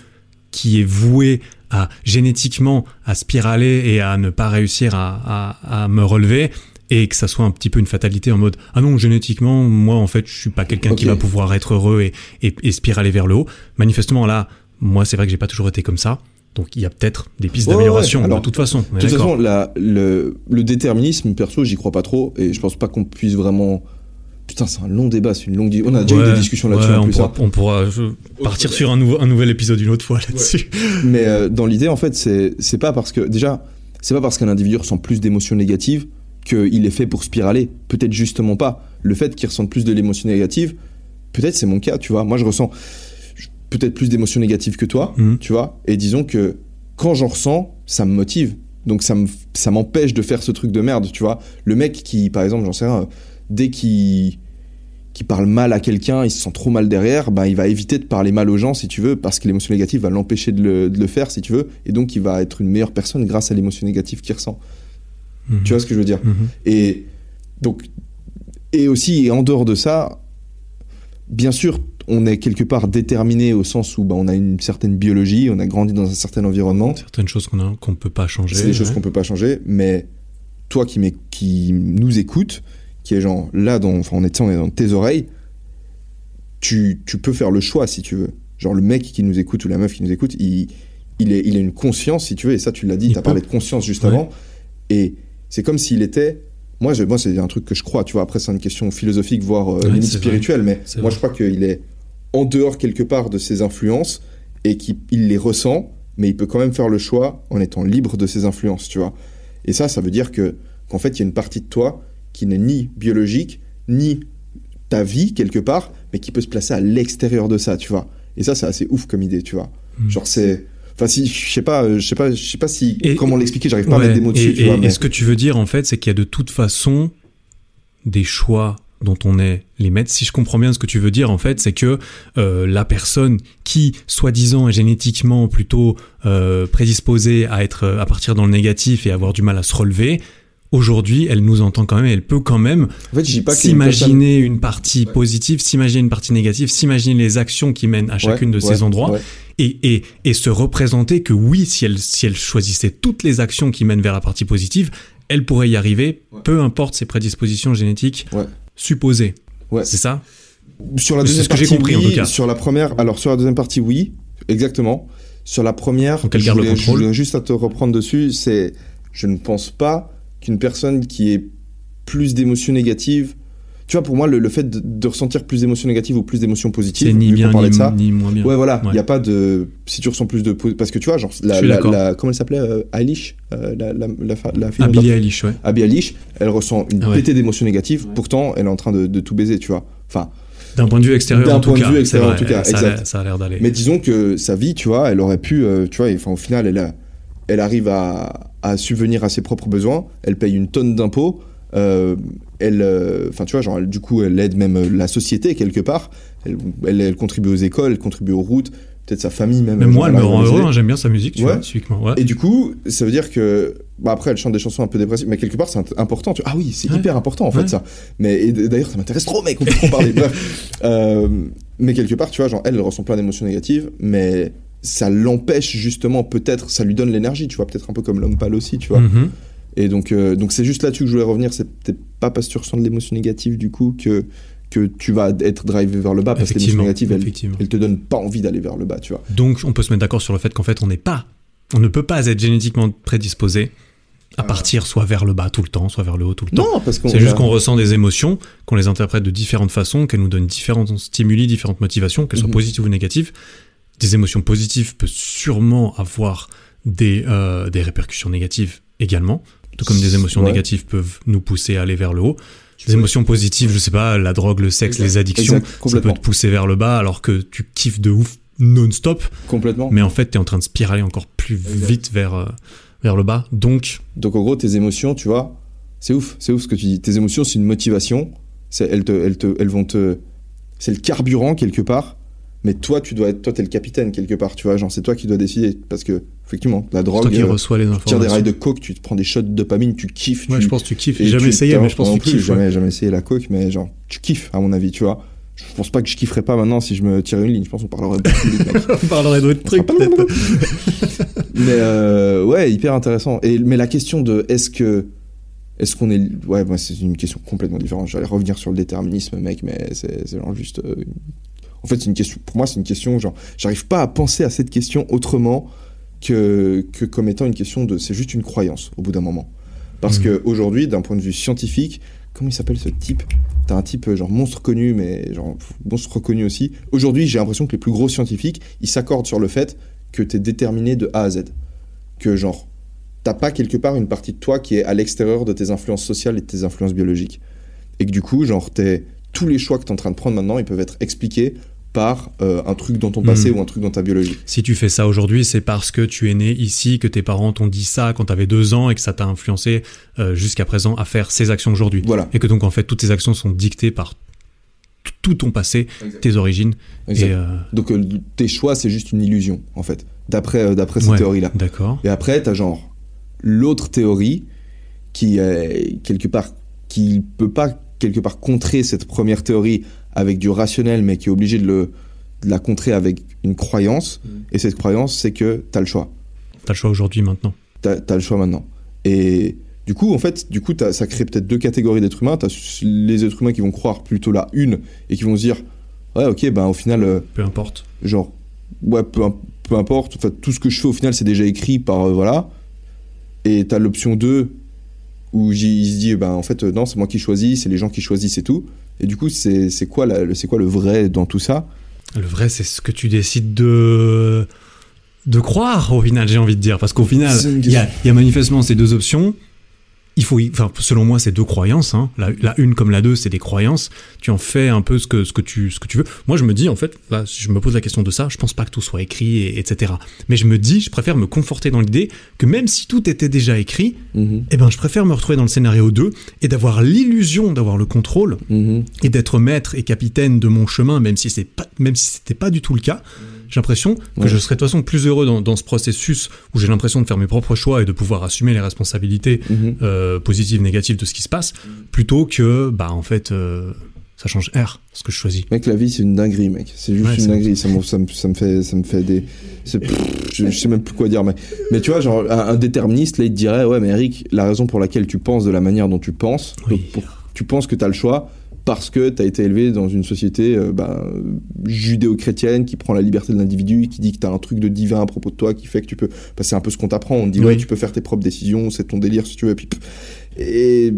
qui est voué à génétiquement à spiraler et à ne pas réussir à, à, à me relever et que ça soit un petit peu une fatalité en mode ah non génétiquement moi en fait je suis pas quelqu'un qui va pouvoir être heureux et, et, et spiraler vers le haut manifestement là moi c'est vrai que j'ai pas toujours été comme ça donc il y a peut-être des pistes Ouais, d'amélioration ouais, alors, de toute façon De toute façon, la- le, le déterminisme, perso, j'y crois pas trop, et je pense pas qu'on puisse vraiment. Putain, c'est un long débat, c'est une longue. On a déjà eu des discussions là-dessus ouais, en on plus. pourra, hein. on pourra, partir sur un, nouvel épisode une autre fois là-dessus. Mais euh, dans l'idée, en fait, c'est c'est pas parce que déjà, c'est pas parce qu'un individu ressent plus d'émotions négatives qu'il est fait pour spiraler. Peut-être justement pas. Le fait qu'il ressente plus de l'émotion négative, peut-être c'est mon cas, tu vois. Moi, je ressens peut-être plus d'émotions négatives que toi, Mhm. tu vois. Et disons que quand j'en ressens, ça me motive. Donc ça me ça m'empêche de faire ce truc de merde, tu vois. Le mec qui, par exemple, j'en sais rien, dès qu'il qui parle mal à quelqu'un, il se sent trop mal derrière, ben il va éviter de parler mal aux gens si tu veux, parce que l'émotion négative va l'empêcher de le, de le faire si tu veux, et donc il va être une meilleure personne grâce à l'émotion négative qu'il ressent. Mhm. Tu vois ce que je veux dire? Mhm. Et donc, et aussi, et en dehors de ça, bien sûr, on est quelque part déterminé au sens où ben, on a une certaine biologie, on a grandi dans un certain environnement, Certaines choses qu'on qu'on peut pas changer. c'est des choses qu'on peut pas changer, mais toi qui, qui nous écoutes, qui est genre là, dans, enfin, on est, on est dans tes oreilles, tu, tu peux faire le choix si tu veux. Genre le mec qui nous écoute ou la meuf qui nous écoute, il, il, est, il a une conscience si tu veux, et ça tu l'as dit, tu as peut. parlé de conscience juste Ouais. avant, et c'est comme s'il était. Moi, je, moi c'est un truc que je crois, tu vois. Après, c'est une question philosophique, voire euh, Ouais, limite vrai. spirituelle, mais moi, vrai. je crois qu'il est en dehors quelque part de ses influences et qu'il il les ressent, mais il peut quand même faire le choix en étant libre de ses influences, tu vois. Et ça, ça veut dire que qu'en fait, il y a une partie de toi qui n'est ni biologique, ni ta vie quelque part, mais qui peut se placer à l'extérieur de ça, tu vois. Et ça, c'est assez ouf comme idée, tu vois. Mm. Genre, c'est. Enfin, si, je sais pas, je sais pas, je sais pas si. Et- comment l'expliquer, j'arrive pas à mettre des mots dessus, et, tu vois. et- mais- et ce que tu veux dire, en fait, c'est qu'il y a de toute façon des choix dont on est les maîtres. Si je comprends bien ce que tu veux dire, en fait, c'est que euh, la personne qui, soi-disant, est génétiquement plutôt euh, prédisposée à être à partir dans le négatif et avoir du mal à se relever, aujourd'hui, elle nous entend quand même, et elle peut quand même En fait, une s'imaginer une partie Ouais. positive, s'imaginer une partie négative, s'imaginer les actions qui mènent à chacune de Ouais, ces endroits et, et, et se représenter que oui, si elle, si elle choisissait toutes les actions qui mènent vers la partie positive, elle pourrait y arriver, peu importe ses prédispositions génétiques Ouais. C'est ça? Sur la C'est deuxième ce que j'ai partie, compris, en tout cas. Sur la première, alors sur la deuxième partie, oui, exactement. Sur la première, Donc elle je le voulais juste à te reprendre dessus, c'est, je ne pense pas qu'une personne qui ait plus d'émotions négatives, tu vois, pour moi, le, le fait de, de ressentir plus d'émotions négatives ou plus d'émotions positives, C'est ni bien ni, de ça, ni moins bien. Ouais, voilà, il Ouais. n'y a pas de. Si tu ressens plus de. Parce que tu vois, genre, Je la, suis la, d'accord. la- comment elle s'appelait euh, Eilish euh, La, la, la, la Billie Eilish, ouais. Abby Eilish, elle ressent une Ah ouais. pétée d'émotions négatives, pourtant, elle est en train de, de tout baiser, tu vois. Enfin, D'un point de vue extérieur, D'un en tout point de cas. vue extérieur, en tout cas, ça a exact. l'air- Ça a l'air d'aller. mais disons que sa vie, tu vois, elle aurait pu, euh, tu vois, enfin, au final, elle, a- elle arrive à, à subvenir à ses propres besoins, elle paye une tonne d'impôts, euh, elle, euh, enfin, tu vois, genre, elle- du coup, elle aide même euh, la société quelque part, elle, elle, elle contribue aux écoles, elle contribue aux routes, peut-être sa famille même. Mais genre, moi, elle me rend heureux, hein, j'aime bien sa musique, tu Ouais. vois, typiquement. Ouais. Et du coup, ça veut dire que. Bah après, elle chante des chansons un peu dépressives, mais quelque part, c'est important. Tu vois. Ah oui, c'est Ouais. hyper important en fait, ça. Mais d'ailleurs, ça m'intéresse trop, mec, on peut trop en parler. Bref. Euh, mais quelque part, tu vois, genre, elle, elle ressent plein d'émotions négatives, mais ça l'empêche justement, peut-être, ça lui donne l'énergie, tu vois, peut-être un peu comme l'homme pâle aussi, tu vois. Mhm. Et donc, euh, donc c'est juste là-dessus que je voulais revenir. C'est peut-être pas parce que tu ressens de l'émotion négative, du coup, que, que tu vas être drivé vers le bas, parce que l'émotion négative, elle, elle te donne pas envie d'aller vers le bas, tu vois. Donc, on peut se mettre d'accord sur le fait qu'en fait, on n'est pas, on ne peut pas être génétiquement prédisposé à Ah. partir soit vers le bas tout le temps, soit vers le haut tout le temps. Non, parce qu'on. C'est juste qu'on ressent des émotions, qu'on les interprète de différentes façons, qu'elles nous donnent différents stimuli, différentes motivations, qu'elles soient Mhm. positives ou négatives. Des émotions positives peuvent sûrement avoir des, euh, des répercussions négatives également, tout comme des émotions Ouais. négatives peuvent nous pousser à aller vers le haut. Des émotions positives, je sais pas, la drogue, le sexe, Exact. les addictions, Exact, ça peut te pousser vers le bas alors que tu kiffes de ouf non-stop, Complètement. mais en fait, tu es en train de spiraler encore plus Exact. vite vers, euh, vers le bas. Donc, Donc en gros, tes émotions, tu vois, c'est ouf, c'est ouf ce que tu dis. Tes émotions, c'est une motivation. Elles, te, elles, te, elles vont te. C'est le carburant quelque part. Mais toi, tu dois être, toi, t'es le capitaine quelque part, tu vois. Genre, c'est toi qui dois décider. Parce que, effectivement, la drogue, toi qui euh, reçois les tu tires des rails informations. de coke, tu te prends des shots de dopamine, tu kiffes. Ouais, tu, je pense que tu kiffes. J'ai jamais essayé, mais je pense que tu plus, kiffes. ouais. Jamais, jamais essayé la coke, mais genre, tu kiffes, à mon avis, tu vois. Je pense pas que je kifferais pas maintenant si je me tirais une ligne. Je pense qu'on parlerait mec. On parlerait d'autres trucs, peut-être. Mais euh, ouais, hyper intéressant. Et mais la question de est-ce que est-ce qu'on est ouais, moi c'est une question complètement différente. J'allais revenir sur le déterminisme, mec, mais c'est c'est genre juste. euh, En fait, c'est une question. Pour moi, c'est une question genre. J'arrive pas à penser à cette question autrement que que comme étant une question de. C'est juste une croyance au bout d'un moment. Parce Mhm. que aujourd'hui, d'un point de vue scientifique, comment il s'appelle ce type? T'as un type euh, genre monstre connu, mais genre monstre reconnu aussi. Aujourd'hui, j'ai l'impression que les plus gros scientifiques, ils s'accordent sur le fait que t'es déterminé de A à Z. Que genre, t'as pas quelque part une partie de toi qui est à l'extérieur de tes influences sociales et de tes influences biologiques. Et que du coup, genre, t'es, tous les choix que t'es en train de prendre maintenant, ils peuvent être expliqués par euh, un truc dans ton passé Mhm. ou un truc dans ta biologie. Si tu fais ça aujourd'hui, c'est parce que tu es né ici, que tes parents t'ont dit ça quand t'avais deux ans et que ça t'a influencé euh, jusqu'à présent à faire ces actions aujourd'hui. Voilà. Et que donc en fait toutes tes actions sont dictées par tout ton passé, tes origines. Et, euh, Donc tes choix, c'est juste une illusion, en fait, d'après, d'après cette ouais, théorie-là. D'accord. Et après, t'as genre l'autre théorie qui est quelque part qui peut pas quelque part contrer cette première théorie avec du rationnel, mais qui est obligé de, le, de la contrer avec une croyance. Et cette croyance, c'est que t'as le choix. T'as le choix aujourd'hui, maintenant. T'as as le choix maintenant. Et Du coup, en fait, du coup, ça crée peut-être deux catégories d'êtres humains. T'as les êtres humains qui vont croire plutôt la une et qui vont se dire, ouais, ok, ben au final, euh, Peu importe. genre, ouais, peu, peu importe. Enfin, tout ce que je fais au final, c'est déjà écrit par euh, voilà. Et t'as l'option 2 où j'y- il se dit, ben en fait, euh, non, c'est moi qui choisis, c'est les gens qui choisissent et tout. Et du coup, c'est c'est quoi, la- le- c'est quoi le vrai dans tout ça? Le vrai, c'est ce que tu décides de de croire au final, j'ai envie de dire, parce qu'au final, y il y a manifestement ces deux options. Il faut, enfin, selon moi, c'est deux croyances. Hein. La, la une comme la deux, c'est des croyances. Tu en fais un peu ce que ce que tu ce que tu veux. Moi, je me dis en fait, là, si je me pose la question de ça, je pense pas que tout soit écrit, et, etc. Mais je me dis, je préfère me conforter dans l'idée que même si tout était déjà écrit, Mhm, eh ben, je préfère me retrouver dans le scénario 2 et d'avoir l'illusion d'avoir le contrôle mhm. et d'être maître et capitaine de mon chemin, même si c'est pas, même si c'était pas du tout le cas. J'ai l'impression que Ouais. je serais de toute façon plus heureux dans, dans ce processus où j'ai l'impression de faire mes propres choix et de pouvoir assumer les responsabilités Mhm. euh, positives, négatives de ce qui se passe, plutôt que bah en fait euh, ça change R ce que je choisis. Mec, la vie, c'est une dinguerie, mec. C'est juste Ouais, une dinguerie. Ça, me- ça, me- ça me fait, ça me fait des. pff, je, je sais même plus quoi dire, mais, mais tu vois, genre, un, un déterministe, là, il te dirait, ouais, mais Eric, la raison pour laquelle tu penses de la manière dont tu penses, Oui. donc pour- tu penses que tu as le choix parce que tu as été élevé dans une société euh, bah, judéo-chrétienne qui prend la liberté de l'individu, qui dit que tu as un truc de divin à propos de toi qui fait que tu peux. Bah, c'est un peu ce qu'on t'apprend. On te dit, Oui. ouais, tu peux faire tes propres décisions, c'est ton délire si tu veux. et puis, et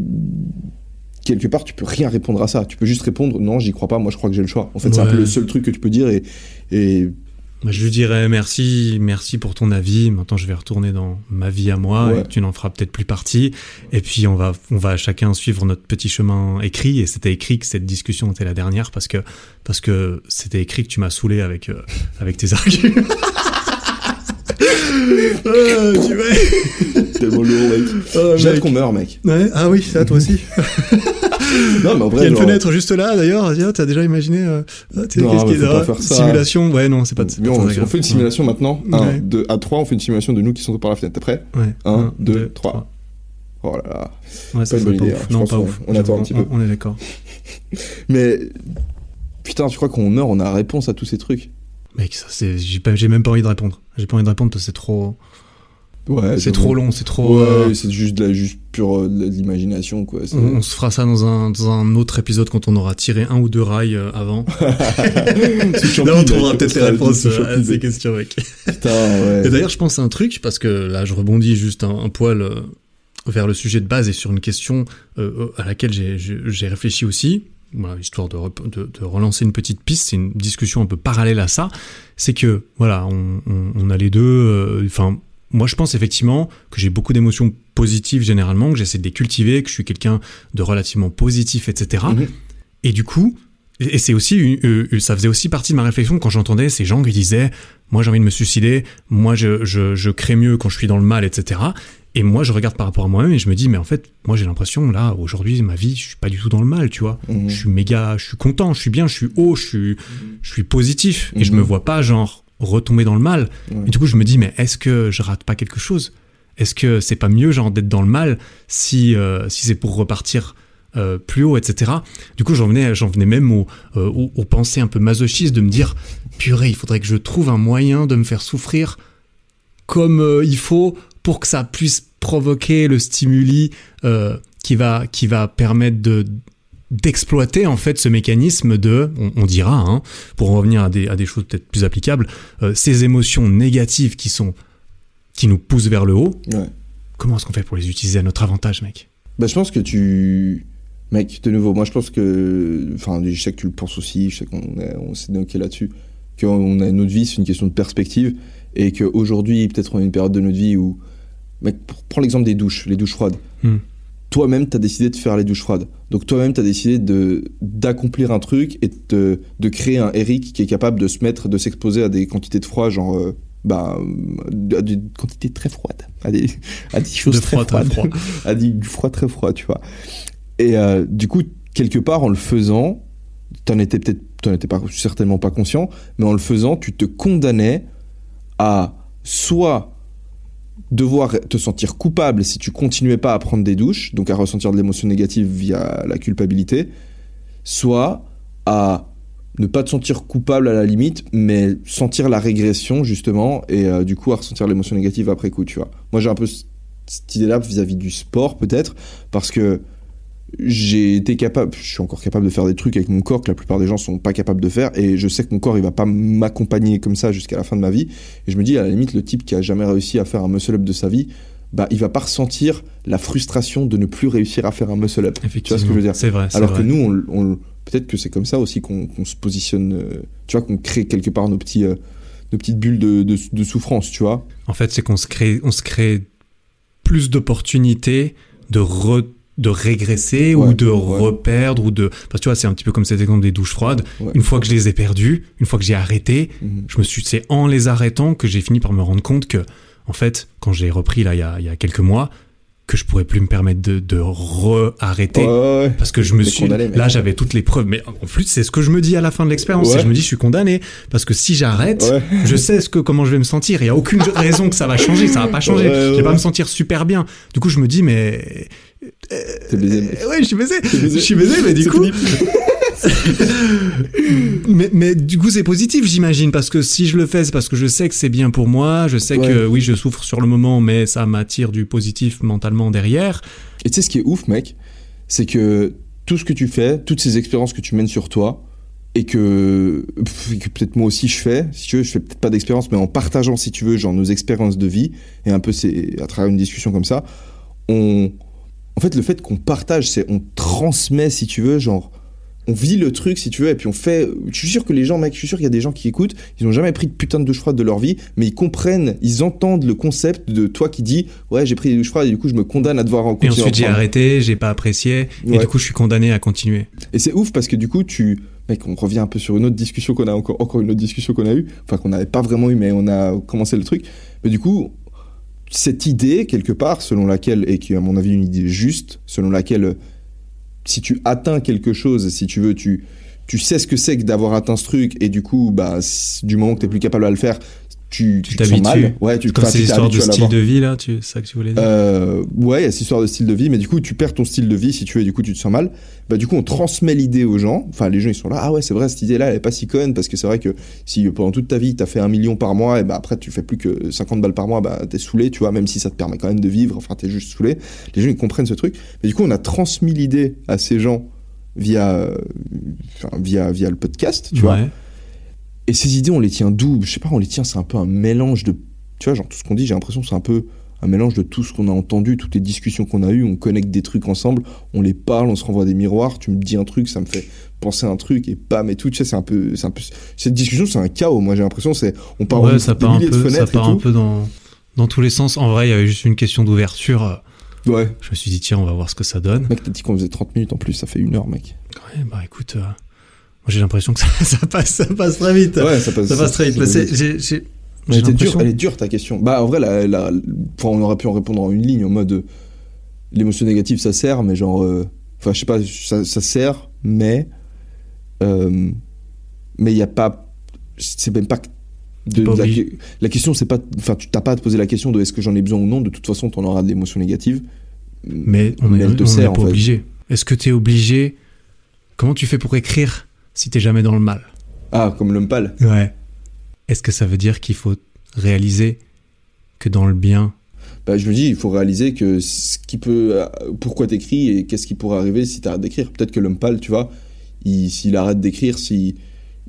quelque part, tu peux rien répondre à ça. Tu peux juste répondre non, j'y crois pas, moi je crois que j'ai le choix. En fait, c'est un peu le seul truc que tu peux dire et, et je lui dirais merci, merci pour ton avis. Maintenant, je vais retourner dans ma vie à moi. Ouais. Et tu n'en feras peut-être plus partie. Et puis, on va, on va chacun suivre notre petit chemin écrit. Et c'était écrit que cette discussion était la dernière parce que, parce que c'était écrit que tu m'as saoulé avec, euh, avec tes arguments. Euh, tu vois. tellement lourd, mec. Oh, J'ai hâte qu'on meure, mec. Ouais, ah oui, ça, toi aussi. Non, mais en Il y vrai, a une genre, fenêtre juste là, d'ailleurs. T'as déjà imaginé euh, ah, Non, qu'est-ce pas ah, faire ça. Simulation, ouais, non, c'est pas. c'est pas on, on fait une simulation maintenant. Ouais. 1, 2, à 3, on fait une simulation de nous qui sont par la fenêtre. T'es prêt Ouais. Un, deux, trois. Oh là là. Ouais, ça une serait bonne pas idée, ouf. hein. Non, pas qu'on- ouf. on attend un petit peu. On est d'accord. Mais putain, tu crois qu'on meurt, on a la réponse à tous ces trucs Mec, ça c'est, j'ai pas, j'ai même pas envie de répondre. J'ai pas envie de répondre parce que c'est trop, Ouais, c'est trop long, c'est trop. Ouais, euh, c'est juste de la juste pure euh, de l'imagination, quoi. C'est- on, on se fera ça dans un, dans un autre épisode quand on aura tiré un ou deux rails euh, avant. Là, on trouvera peut-être les réponses à ces questions, mec. Putain, ouais. Et d'ailleurs, je pense à un truc, parce que là, je rebondis juste un, un poil vers le sujet de base et sur une question euh, à laquelle j'ai j'ai réfléchi aussi, voilà, histoire de, rep- de, de relancer une petite piste, c'est une discussion un peu parallèle à ça, c'est que, voilà, on, on- on a les deux, euh, enfin... moi, je pense effectivement que j'ai beaucoup d'émotions positives généralement, que j'essaie de les cultiver, que je suis quelqu'un de relativement positif, etc. Mhm. Et du coup, et c'est aussi, euh, ça faisait aussi partie de ma réflexion quand j'entendais ces gens qui disaient, moi j'ai envie de me suicider, moi je, je, je crée mieux quand je suis dans le mal, etc. Et moi je regarde par rapport à moi-même et je me dis, mais en fait, moi j'ai l'impression, là, aujourd'hui, ma vie, je suis pas du tout dans le mal, tu vois. Mhm. Je suis méga, je suis content, je suis bien, je suis haut, je suis, je suis positif. Et je Mhm. me vois pas, genre, retomber dans le mal. Et du coup, je me dis, mais est-ce que je rate pas quelque chose? Est-ce que c'est pas mieux, genre, d'être dans le mal si, euh, si c'est pour repartir euh, plus haut, etc. Du coup, j'en venais, j'en venais même aux, euh, aux, aux pensées un peu masochistes de me dire, purée, il faudrait que je trouve un moyen de me faire souffrir comme euh, il faut pour que ça puisse provoquer le stimuli euh, qui va qui va permettre de d'exploiter en fait ce mécanisme de, on, on dira, hein, pour en revenir à des, à des choses peut-être plus applicables, euh, ces émotions négatives qui sont qui nous poussent vers le haut. Ouais. Comment est-ce qu'on fait pour les utiliser à notre avantage, mec? Bah, je pense que tu. Mec, de nouveau, moi je pense que. Enfin, je sais que tu le penses aussi, je sais qu'on est- on s'est ok là-dessus. Qu'on a notre vie, c'est une question de perspective. Et qu'aujourd'hui, peut-être on a une période de notre vie où. Mec, pr- prends l'exemple des douches, les douches froides. Hmm. Toi-même, t'as décidé de faire les douches froides. Donc toi-même, t'as décidé de d'accomplir un truc et de, de créer un Eric qui est capable de se mettre, de s'exposer à des quantités de froid, genre. euh, bah, à des quantités très froides, à des, à des choses De très froid, très froides, à du du froid très froid, tu vois. Et euh, du coup, quelque part, en le faisant, t'en étais peut-être, t'en étais pas, certainement pas conscient, mais en le faisant, tu te condamnais à soit devoir te sentir coupable si tu continuais pas à prendre des douches, donc à ressentir de l'émotion négative via la culpabilité, soit à ne pas te sentir coupable à la limite, mais sentir la régression justement, et euh, du coup à ressentir l'émotion négative après coup, tu vois. Moi j'ai un peu cette idée-là vis-à-vis du sport, peut-être, parce que j'ai été capable, je suis encore capable de faire des trucs avec mon corps que la plupart des gens sont pas capables de faire, et je sais que mon corps il va pas m'accompagner comme ça jusqu'à la fin de ma vie. Et je me dis à la limite le type qui a jamais réussi à faire un muscle up de sa vie, bah il va pas ressentir la frustration de ne plus réussir à faire un muscle up. Effectivement. Tu vois ce que je veux dire? C'est vrai. Alors vrai. que nous, on, on- peut-être que c'est comme ça aussi qu'on se positionne, euh, tu vois, qu'on crée quelque part nos petits, euh, nos petites bulles de, de, de souffrance, tu vois. En fait, c'est qu'on se crée, on se crée plus d'opportunités de re- de régresser Ouais, ou de ouais. reperdre ou de parce que tu vois c'est un petit peu comme cet exemple des douches froides Ouais. une fois que je les ai perdues une fois que j'ai arrêté Mhm. je me suis c'est en les arrêtant que j'ai fini par me rendre compte que en fait quand j'ai repris là il y a, il y a quelques mois que je pourrais plus me permettre de, de re-arrêter Ouais, ouais, ouais. parce que je me suis condamné, là j'avais toutes les preuves mais en plus c'est ce que je me dis à la fin de l'expérience Ouais. je me dis je suis condamné parce que si j'arrête je sais ce que comment je vais me sentir. Il y a aucune raison que ça va changer ça va pas changer. Je vais pas me sentir super bien. Du coup je me dis mais T'es baisé, euh, ouais je suis baisé. Je suis baisé mais du coup. mais, mais du coup c'est positif j'imagine parce que si je le fais c'est parce que je sais que c'est bien pour moi je sais que oui je souffre sur le moment mais ça m'attire du positif mentalement derrière. Et tu sais ce qui est ouf, mec, c'est que tout ce que tu fais, toutes ces expériences que tu mènes sur toi, et que, que peut-être moi aussi je fais, si tu veux, je fais peut-être pas d'expérience, mais en partageant, si tu veux, genre nos expériences de vie, et un peu c'est à travers une discussion comme ça, on, en fait, le fait qu'on partage, c'est on transmet, si tu veux, genre, on vit le truc, si tu veux, et puis on fait. Je suis sûr que les gens, mec, je suis sûr qu'il y a des gens qui écoutent, ils n'ont jamais pris de putain de douche froide de leur vie, mais ils comprennent, ils entendent le concept de toi qui dis, ouais, j'ai pris des douches froides et du coup, je me condamne à devoir en et continuer en ensuite j'ai arrêté j'ai pas apprécié et du coup je suis condamné à continuer Et c'est ouf parce que du coup, tu. Mec, on revient un peu sur une autre discussion qu'on a encore, encore une autre discussion qu'on a eue. Enfin, qu'on n'avait pas vraiment eu, mais on a commencé le truc. Mais du coup, cette idée, quelque part, selon laquelle, et qui est à mon avis une idée juste, selon laquelle, si tu atteins quelque chose, si tu veux, tu, tu sais ce que c'est que d'avoir atteint ce truc, et du coup, bah, du moment que tu plus capable à le faire, tu, tu te sens t'habitues. mal. Ouais, tu comme ces histoires de style de vie là tu c'est ça que tu voulais dire Euh, ouais, il y a cette histoire de style de vie, mais du coup, tu perds ton style de vie si tu veux, et du coup, tu te sens mal. Bah, du coup, on transmet l'idée aux gens. Enfin, les gens, ils sont là, ah ouais, c'est vrai, cette idée-là, elle est pas si conne, parce que c'est vrai que si pendant toute ta vie, t'as fait un million par mois, et bah après, tu fais plus que 50 balles par mois, bah t'es saoulé, tu vois, même si ça te permet quand même de vivre, enfin, t'es juste saoulé. Les gens, ils comprennent ce truc. Mais du coup, on a transmis l'idée à ces gens via, euh, via, via le podcast, tu vois. Et ces idées, on les tient d'où? Je sais pas, on les tient, c'est un peu un mélange de. Tu vois, genre tout ce qu'on dit, j'ai l'impression que c'est un peu un mélange de tout ce qu'on a entendu, toutes les discussions qu'on a eues, on connecte des trucs ensemble, on les parle, on se renvoie des miroirs, tu me dis un truc, ça me fait penser à un truc, et bam, et tout, tu sais, c'est un peu. c'est un peu cette discussion, c'est un chaos, moi j'ai l'impression, c'est. On part ouais, ça des part un milliers de peu, ça fenêtres part un peu dans, dans tous les sens. En vrai, il y avait juste une question d'ouverture. euh, Ouais. Je me suis dit, tiens, on va voir ce que ça donne. Mec, t'as dit qu'on faisait 30 minutes en plus, ça fait une heure, mec. Ouais, bah écoute, euh, j'ai l'impression que ça, ça passe, ça passe très vite. Ouais, ça passe. ça passe très vite. Bah, j'ai- j'ai- Elle dure, elle est dure ta question. Bah en vrai, la, on aurait pu en répondre en une ligne en mode euh, l'émotion négative ça sert, mais genre, euh, enfin je sais pas, ça, ça sert, mais euh, mais il y a pas, c'est même pas que de, Pas de la, question c'est pas, enfin tu t'as pas à te poser la question de est-ce que j'en ai besoin ou non. De toute façon, t'en auras de l'émotion négative. Mais on est, elle te on sert est en pas obligé. Est-ce que tu es obligé Comment tu fais pour écrire si t'es jamais dans le mal Ah, comme l'homme pâle. Ouais. Est-ce que ça veut dire qu'il faut réaliser que dans le bien, Bah, je me dis, il faut réaliser que ce qui peut, pourquoi t'écris et qu'est-ce qui pourrait arriver si t'arrêtes d'écrire. Peut-être que l'homme pâle, tu vois, il- s'il arrête d'écrire, si,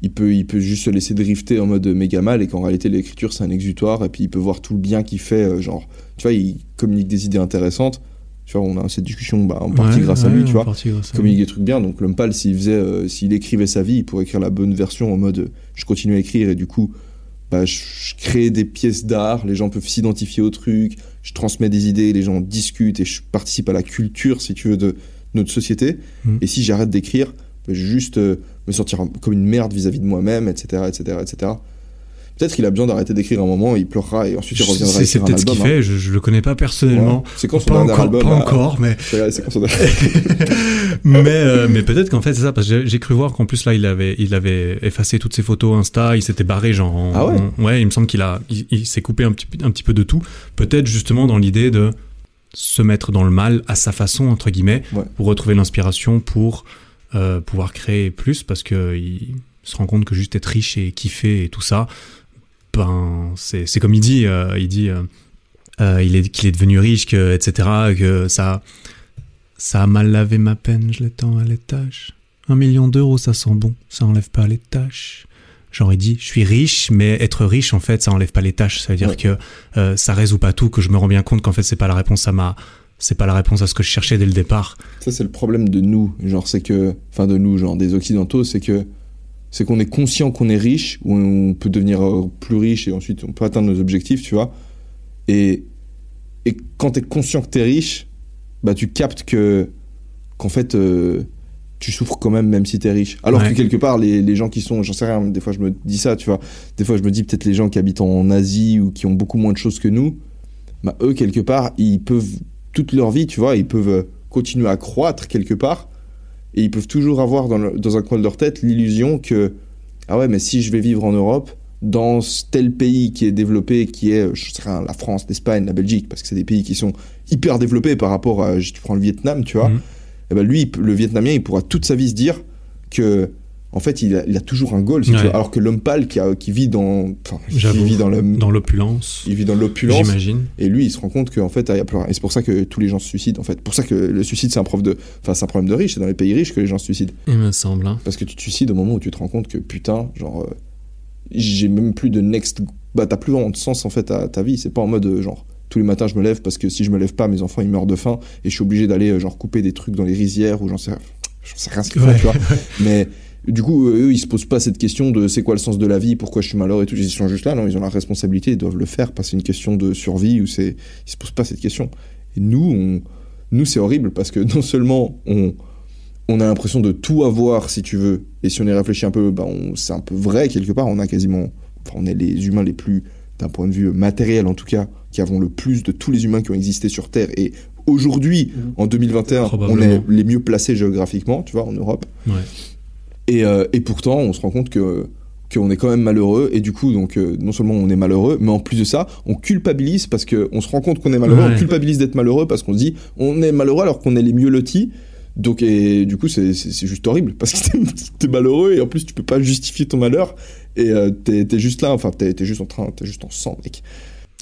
il peut, il peut juste se laisser drifter en mode méga mal et qu'en réalité l'écriture c'est un exutoire et puis il peut voir tout le bien qu'il fait, euh, genre, tu vois, il communique des idées intéressantes. Tu vois, on a cette discussion bah, en partie Ouais, grâce à lui, tu vois. lui. Communique des trucs bien. Donc l'homme pâle, s'il faisait, euh, s'il écrivait sa vie, il pourrait écrire la bonne version en mode, euh, je continue à écrire et du coup, bah, je, je crée des pièces d'art, les gens peuvent s'identifier au truc, je transmets des idées, les gens discutent et je participe à la culture, si tu veux, de notre société. Mhm. Et si j'arrête d'écrire, bah, je vais juste euh, me sentir comme une merde vis-à-vis de moi-même, etc., etc., etc. Peut-être qu'il a besoin d'arrêter d'écrire un moment, il pleurera et ensuite il reviendra C'est peut-être ce qu'il hein. fait, je, je le connais pas personnellement. Ouais. C'est quand son Pas dernier encore, album pas encore, mais C'est quand son mais, euh, mais peut-être qu'en fait c'est ça parce que j'ai- cru voir qu'en plus là il avait il avait effacé toutes ses photos Insta, il s'était barré genre en- Ah ouais en- ouais, il me semble qu'il a il, il s'est coupé un petit peu- un petit peu de tout, peut-être justement dans l'idée de se mettre dans le mal à sa façon entre guillemets Ouais. pour retrouver l'inspiration pour euh, pouvoir créer plus parce que il se rend compte que juste être riche et kiffer et tout ça ben c'est c'est comme il dit euh, il dit euh, euh, est qu'il est devenu riche, que, etc. Que ça, ça a mal lavé ma peine, je l'étends à l'étage. Un million d'euros, ça sent bon, ça enlève pas les tâches. J'aurais dit, je suis riche, mais être riche, en fait, ça enlève pas les tâches. Ça veut dire Ouais. que euh, ça résout pas tout, que je me rends bien compte qu'en fait, c'est pas la réponse à ma, c'est pas la réponse à ce que je cherchais dès le départ. Ça, c'est le problème de nous. Genre, c'est que. Enfin, de nous, genre des Occidentaux, c'est que. C'est qu'on est conscient qu'on est riche, ou on peut devenir euh, plus riche et ensuite on peut atteindre nos objectifs, tu vois. Et. Et quand t'es conscient que t'es riche, bah, tu captes que. Qu'en fait. euh, tu souffres quand même, même si t'es riche. Alors Ouais. que quelque part, les, les gens qui sont. J'en sais rien, des fois je me dis ça, tu vois. Des fois je me dis peut-être les gens qui habitent en Asie ou qui ont beaucoup moins de choses que nous, bah, eux, quelque part, ils peuvent. Toute leur vie, tu vois, ils peuvent euh, continuer à croître quelque part. Et ils peuvent toujours avoir dans, le- dans un coin de leur tête l'illusion que. Ah ouais, mais si je vais vivre en Europe, dans tel pays qui est développé, qui est, je sais rien, la France, l'Espagne, la Belgique, parce que c'est des pays qui sont hyper développés par rapport à. Tu prends le Vietnam, tu vois. Mhm. Eh ben lui, le Vietnamien, il pourra toute sa vie se dire que, en fait, il a, il a toujours un goal. si tu. Alors que l'homme pâle qui, a- qui vit dans, qui vit dans la, Dans l'opulence, il vit dans l'opulence. j'imagine. Et lui, il se rend compte qu'en fait, il y a plus rien. Et c'est pour ça que tous les gens se suicident. En fait, pour ça que le suicide, c'est un prof de, enfin, c'est un problème de riches. C'est dans les pays riches que les gens se suicident. Il me semble. hein. Parce que tu te suicides au moment où tu te rends compte que putain, genre, euh, j'ai même plus de next. Bah, t'as plus vraiment de sens en fait à ta vie. C'est pas en mode euh, genre tous les matins je me lève parce que si je me lève pas, mes enfants ils meurent de faim et je suis obligé d'aller euh, genre couper des trucs dans les rizières ou j'en sais, j'en sais rien ce qu'ils Ouais. tu vois. Mais du coup, eux, ils se posent pas cette question de c'est quoi le sens de la vie, pourquoi je suis malheureux et tout. Ils sont juste là, non, ils ont la responsabilité, ils doivent le faire parce que c'est une question de survie ou c'est. Ils se posent pas cette question. Et nous, on... nous c'est horrible parce que non seulement on, on a l'impression de tout avoir si tu veux, et si on y réfléchit un peu, bah, on- c'est un peu vrai quelque part, on a quasiment. Enfin, on est les humains les plus, d'un point de vue matériel en tout cas, qui avons le plus de tous les humains qui ont existé sur Terre. Et aujourd'hui, en 2021, on est les mieux placés géographiquement, tu vois, en Europe. Ouais. Et, euh, et pourtant, on se rend compte que qu'on est quand même malheureux. Et du coup donc euh, non seulement on est malheureux mais en plus de ça on culpabilise parce que on se rend compte qu'on est malheureux. Ouais. on culpabilise d'être malheureux parce qu'on se dit on est malheureux alors qu'on est les mieux lotis. Donc et du coup c'est juste horrible parce que t'es- malheureux et en plus tu peux pas justifier ton malheur. Et euh, t'es juste là enfin t'es t'es juste en train t'es juste en sang mec.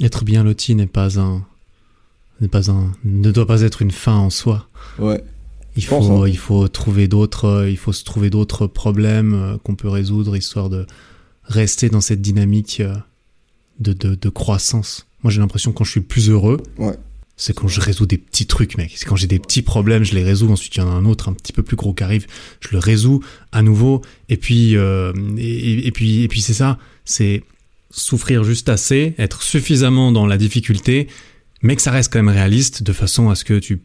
Être bien loti n'est pas un, n'est pas un, ne doit pas être une fin en soi. ouais Il Je pense, faut, hein. il faut trouver d'autres, euh, il faut se trouver d'autres problèmes euh, qu'on peut résoudre histoire de rester dans cette dynamique euh, de, de, de croissance. Moi, j'ai l'impression que quand je suis plus heureux, Ouais. c'est quand je résous des petits trucs, mec. C'est quand j'ai des petits problèmes, je les résous. Ensuite, il y en a un autre, un petit peu plus gros qui arrive, je le résous à nouveau. Et puis, euh, et, puis, et puis, c'est ça. C'est souffrir juste assez, être suffisamment dans la difficulté, mais que ça reste quand même réaliste, de façon à ce que tu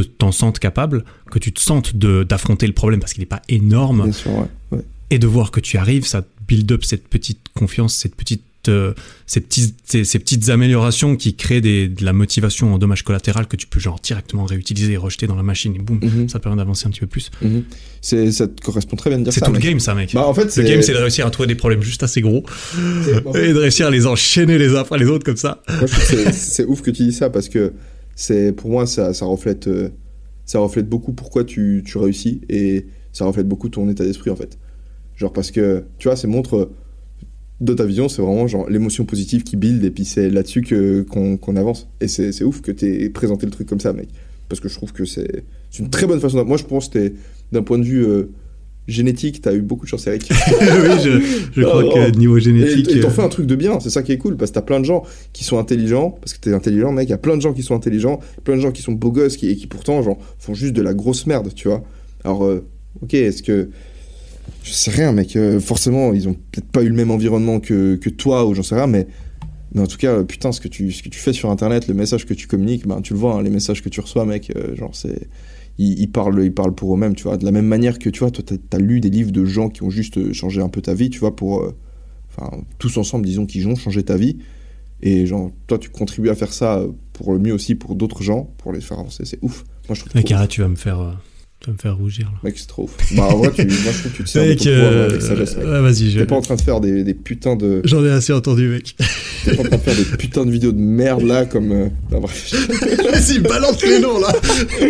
t'en sentes capable, que tu te sentes de d'affronter le problème parce qu'il n'est pas énorme, bien sûr ouais, ouais. et de voir que tu arrives, ça build up cette petite confiance, cette petite, euh, ces, petits, ces, ces petites améliorations qui créent des, de la motivation en dommage collatéral que tu peux genre directement réutiliser et rejeter dans la machine et boum, Mhm, ça te permet d'avancer un petit peu plus. c'est ça te correspond très bien de dire C'est ça tout le game ça mec. bah en fait le c'est game c'est de réussir à trouver des problèmes juste assez gros c'est- et de réussir à les enchaîner les uns après les autres comme ça. Moi, je trouve que c'est- c'est ouf que tu dis ça parce que c'est pour moi ça, ça reflète euh, ça reflète beaucoup pourquoi tu, tu réussis et ça reflète beaucoup ton état d'esprit en fait. Genre parce que tu vois, ça montre euh, dans ta vision, c'est vraiment genre l'émotion positive qui build et puis c'est là-dessus que qu'on avance et c'est c'est ouf que t'aies présenté le truc comme ça, mec. Parce que je trouve que c'est c'est une très bonne façon. de- Moi, je pense que d'un point de vue euh, génétique, t'as eu beaucoup de chance, Eric. oui, je, je crois Oh, que niveau Et génétique. et t'en euh, fais un truc de bien, c'est ça qui est cool, parce que t'as plein de gens qui sont intelligents, parce que t'es intelligent, mec, il y a plein de gens qui sont intelligents, plein de gens qui sont beaux gosses, qui, et qui pourtant, genre, font juste de la grosse merde, tu vois. Alors, euh, ok, est-ce que... Je sais rien, mec, euh, forcément, ils ont peut-être pas eu le même environnement que, que toi, ou j'en sais rien, mais... Mais en tout cas, putain, ce que, tu, ce que tu fais sur Internet, le message que tu communiques, ben, tu le vois, hein, les messages que tu reçois, mec, euh, genre, c'est... Ils, ils parlent, ils parlent pour eux-mêmes, tu vois. De la même manière que, tu vois, toi, t'as as lu des livres de gens qui ont juste euh, changé un peu ta vie, tu vois, pour... euh, enfin tous ensemble disons qu'ils ont changé ta vie. Et genre toi tu contribues à faire ça pour le mieux aussi pour d'autres gens pour les faire avancer c'est ouf. Moi je trouve arrête, tu vas me faire, euh, tu vas me faire rougir là. mec c'est trop bah en vrai tu, moi je trouve que tu te sers de Mec, ton euh, avec sagesse mec. vas-y, je. t'es pas en train de faire des, des putains de J'en ai assez entendu, mec. t'es pas en train de faire des putains de vidéos de merde là comme euh, non, bref. Vas-y, balance les noms là.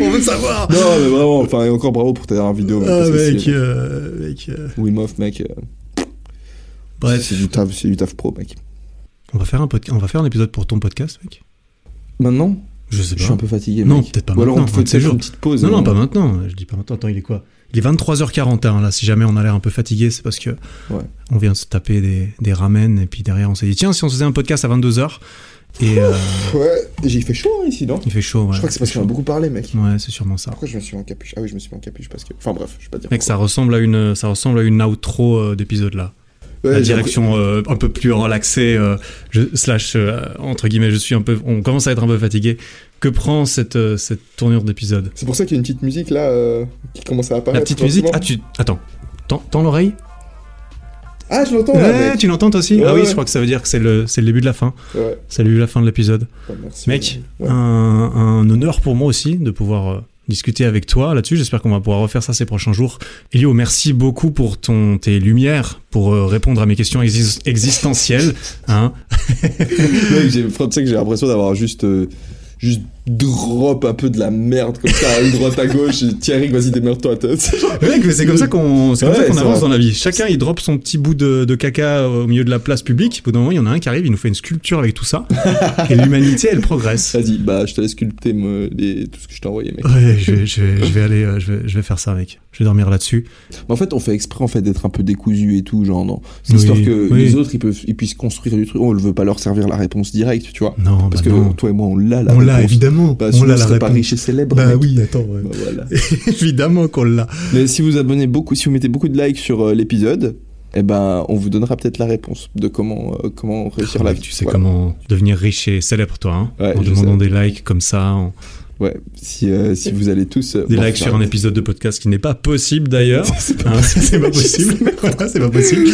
On veut savoir. non mais vraiment enfin et encore bravo pour ta dernière vidéo mec, Ah, mec, euh, mec. euh, Wim Hof mec euh, Bref, c'est du taf c'est du taf pro mec on va faire un podcast, on va faire un épisode pour ton podcast, mec. Maintenant? Je sais Je suis un pas. peu fatigué. Non, peut-être pas Ou alors on maintenant, jours. une petite pause. Non, non, hein. pas maintenant. Je dis pas maintenant. Attends, il est quoi? Il est 23h41 là. Si jamais on a l'air un peu fatigué, c'est parce que Ouais. on vient de se taper des, des ramen et puis derrière on s'est dit tiens si on se faisait un podcast à 22h et euh, Ouais, j'ai fait chaud hein, ici, non? Il fait chaud. Ouais, Je crois que c'est parce il qu'on a beaucoup parlé, mec. Ouais, c'est sûrement ça. Pourquoi je me suis mis en capuche? Ah oui, je me suis mis en capuche parce que. Enfin bref, je vais pas dire. Mec, ça ressemble à une, ça ressemble à une outro euh, d'épisode là. La direction euh, un peu plus relaxée, euh, je, slash euh, entre guillemets, je suis un peu, on commence à être un peu fatigué. Que prend cette cette tournure d'épisode? C'est pour ça qu'il y a une petite musique là qui commence à apparaître. La petite musique? Ah tu, attends, tends, l'oreille? Ah, je l'entends Ouais, mec. tu l'entends toi aussi? Ouais, Ah oui, ouais. je crois que ça veut dire que c'est le, début de la fin. Ouais, C'est le début de la fin de l'épisode. merci. Mec, un, un honneur pour moi aussi de pouvoir discuter avec toi là-dessus. J'espère qu'on va pouvoir refaire ça ces prochains jours. Elio, merci beaucoup pour ton, tes lumières, pour euh, répondre à mes questions exis- existentielles. Hein j'ai, tu sais que j'ai l'impression d'avoir juste, euh, juste drop un peu de la merde comme ça à droite à gauche. Et Thierry, vas-y, démerde-toi. Mec, mais c'est comme ça qu'on Ouais, c'est avance dans la vie. Chacun il drop son petit bout de, de caca au milieu de la place publique. Au bout d'un moment, il y en a un qui arrive, il nous fait une sculpture avec tout ça. et l'humanité, elle progresse. Vas-y, bah, je te laisse sculpter me- les- tout ce que je t'ai envoyé, mec. Ouais, je vais, je vais, je vais aller, euh, je vais, je vais faire ça, mec. Je vais dormir là-dessus. En fait, on fait exprès en fait d'être un peu décousu et tout, genre, non. C'est Oui, histoire que oui. les autres, ils, peuvent, ils puissent construire du truc. On ne veut pas leur servir la réponse directe, tu vois. Non, Parce bah que non. toi et moi, on l'a, la on l'a réponse. Évidemment. Bah, on l'a la pas réponse. riche et célèbre. Bah mec. oui, attends. ouais. Bah, voilà. évidemment qu'on l'a. Mais si vous abonnez beaucoup, si vous mettez beaucoup de likes sur euh, l'épisode, eh ben, on vous donnera peut-être la réponse de comment, euh, comment réussir la Ouais, vie. tu sais Voilà. comment devenir riche et célèbre, toi. Hein Ouais, en demandant des likes comme ça. en- Ouais, si, euh, si vous allez tous. euh, Des bon, likes sur un épisode de podcast qui n'est pas possible d'ailleurs. C'est pas Hein, pas possible. Voilà, c'est pas possible.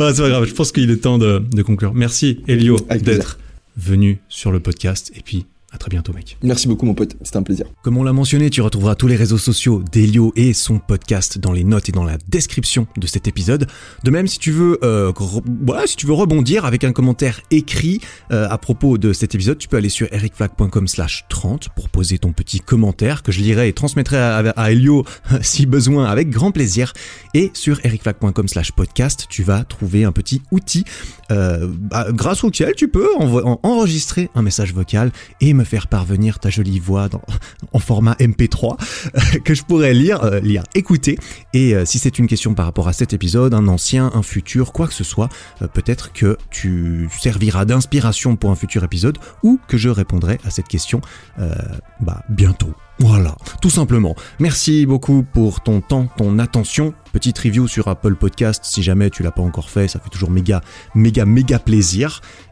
Ah, c'est pas grave. Je pense qu'il est temps de, de conclure. Merci, Elio, d'être venu sur le podcast. Et puis, à très bientôt, mec. Merci beaucoup, mon pote. C'était un plaisir. Comme on l'a mentionné, tu retrouveras tous les réseaux sociaux d'Elio et son podcast dans les notes et dans la description de cet épisode. De même, si tu veux, euh, voilà, si tu veux rebondir avec un commentaire écrit euh, à propos de cet épisode, tu peux aller sur ericflag.com slash 30 pour poser ton petit commentaire que je lirai et transmettrai à, à Elio si besoin avec grand plaisir. Et sur ericflag.com slash podcast, tu vas trouver un petit outil euh, bah, grâce auquel tu peux envo- en- enregistrer un message vocal et me faire parvenir ta jolie voix en format MP3 euh, que je pourrais lire, euh, lire, écouter. Et euh, si c'est une question par rapport à cet épisode, un ancien, un futur, quoi que ce soit, peut-être que tu serviras d'inspiration pour un futur épisode ou que je répondrai à cette question bah, bientôt. Voilà, tout simplement. Merci beaucoup pour ton temps, ton attention. Petite review sur Apple Podcast, si jamais tu l'as pas encore fait, ça fait toujours méga, méga, méga plaisir.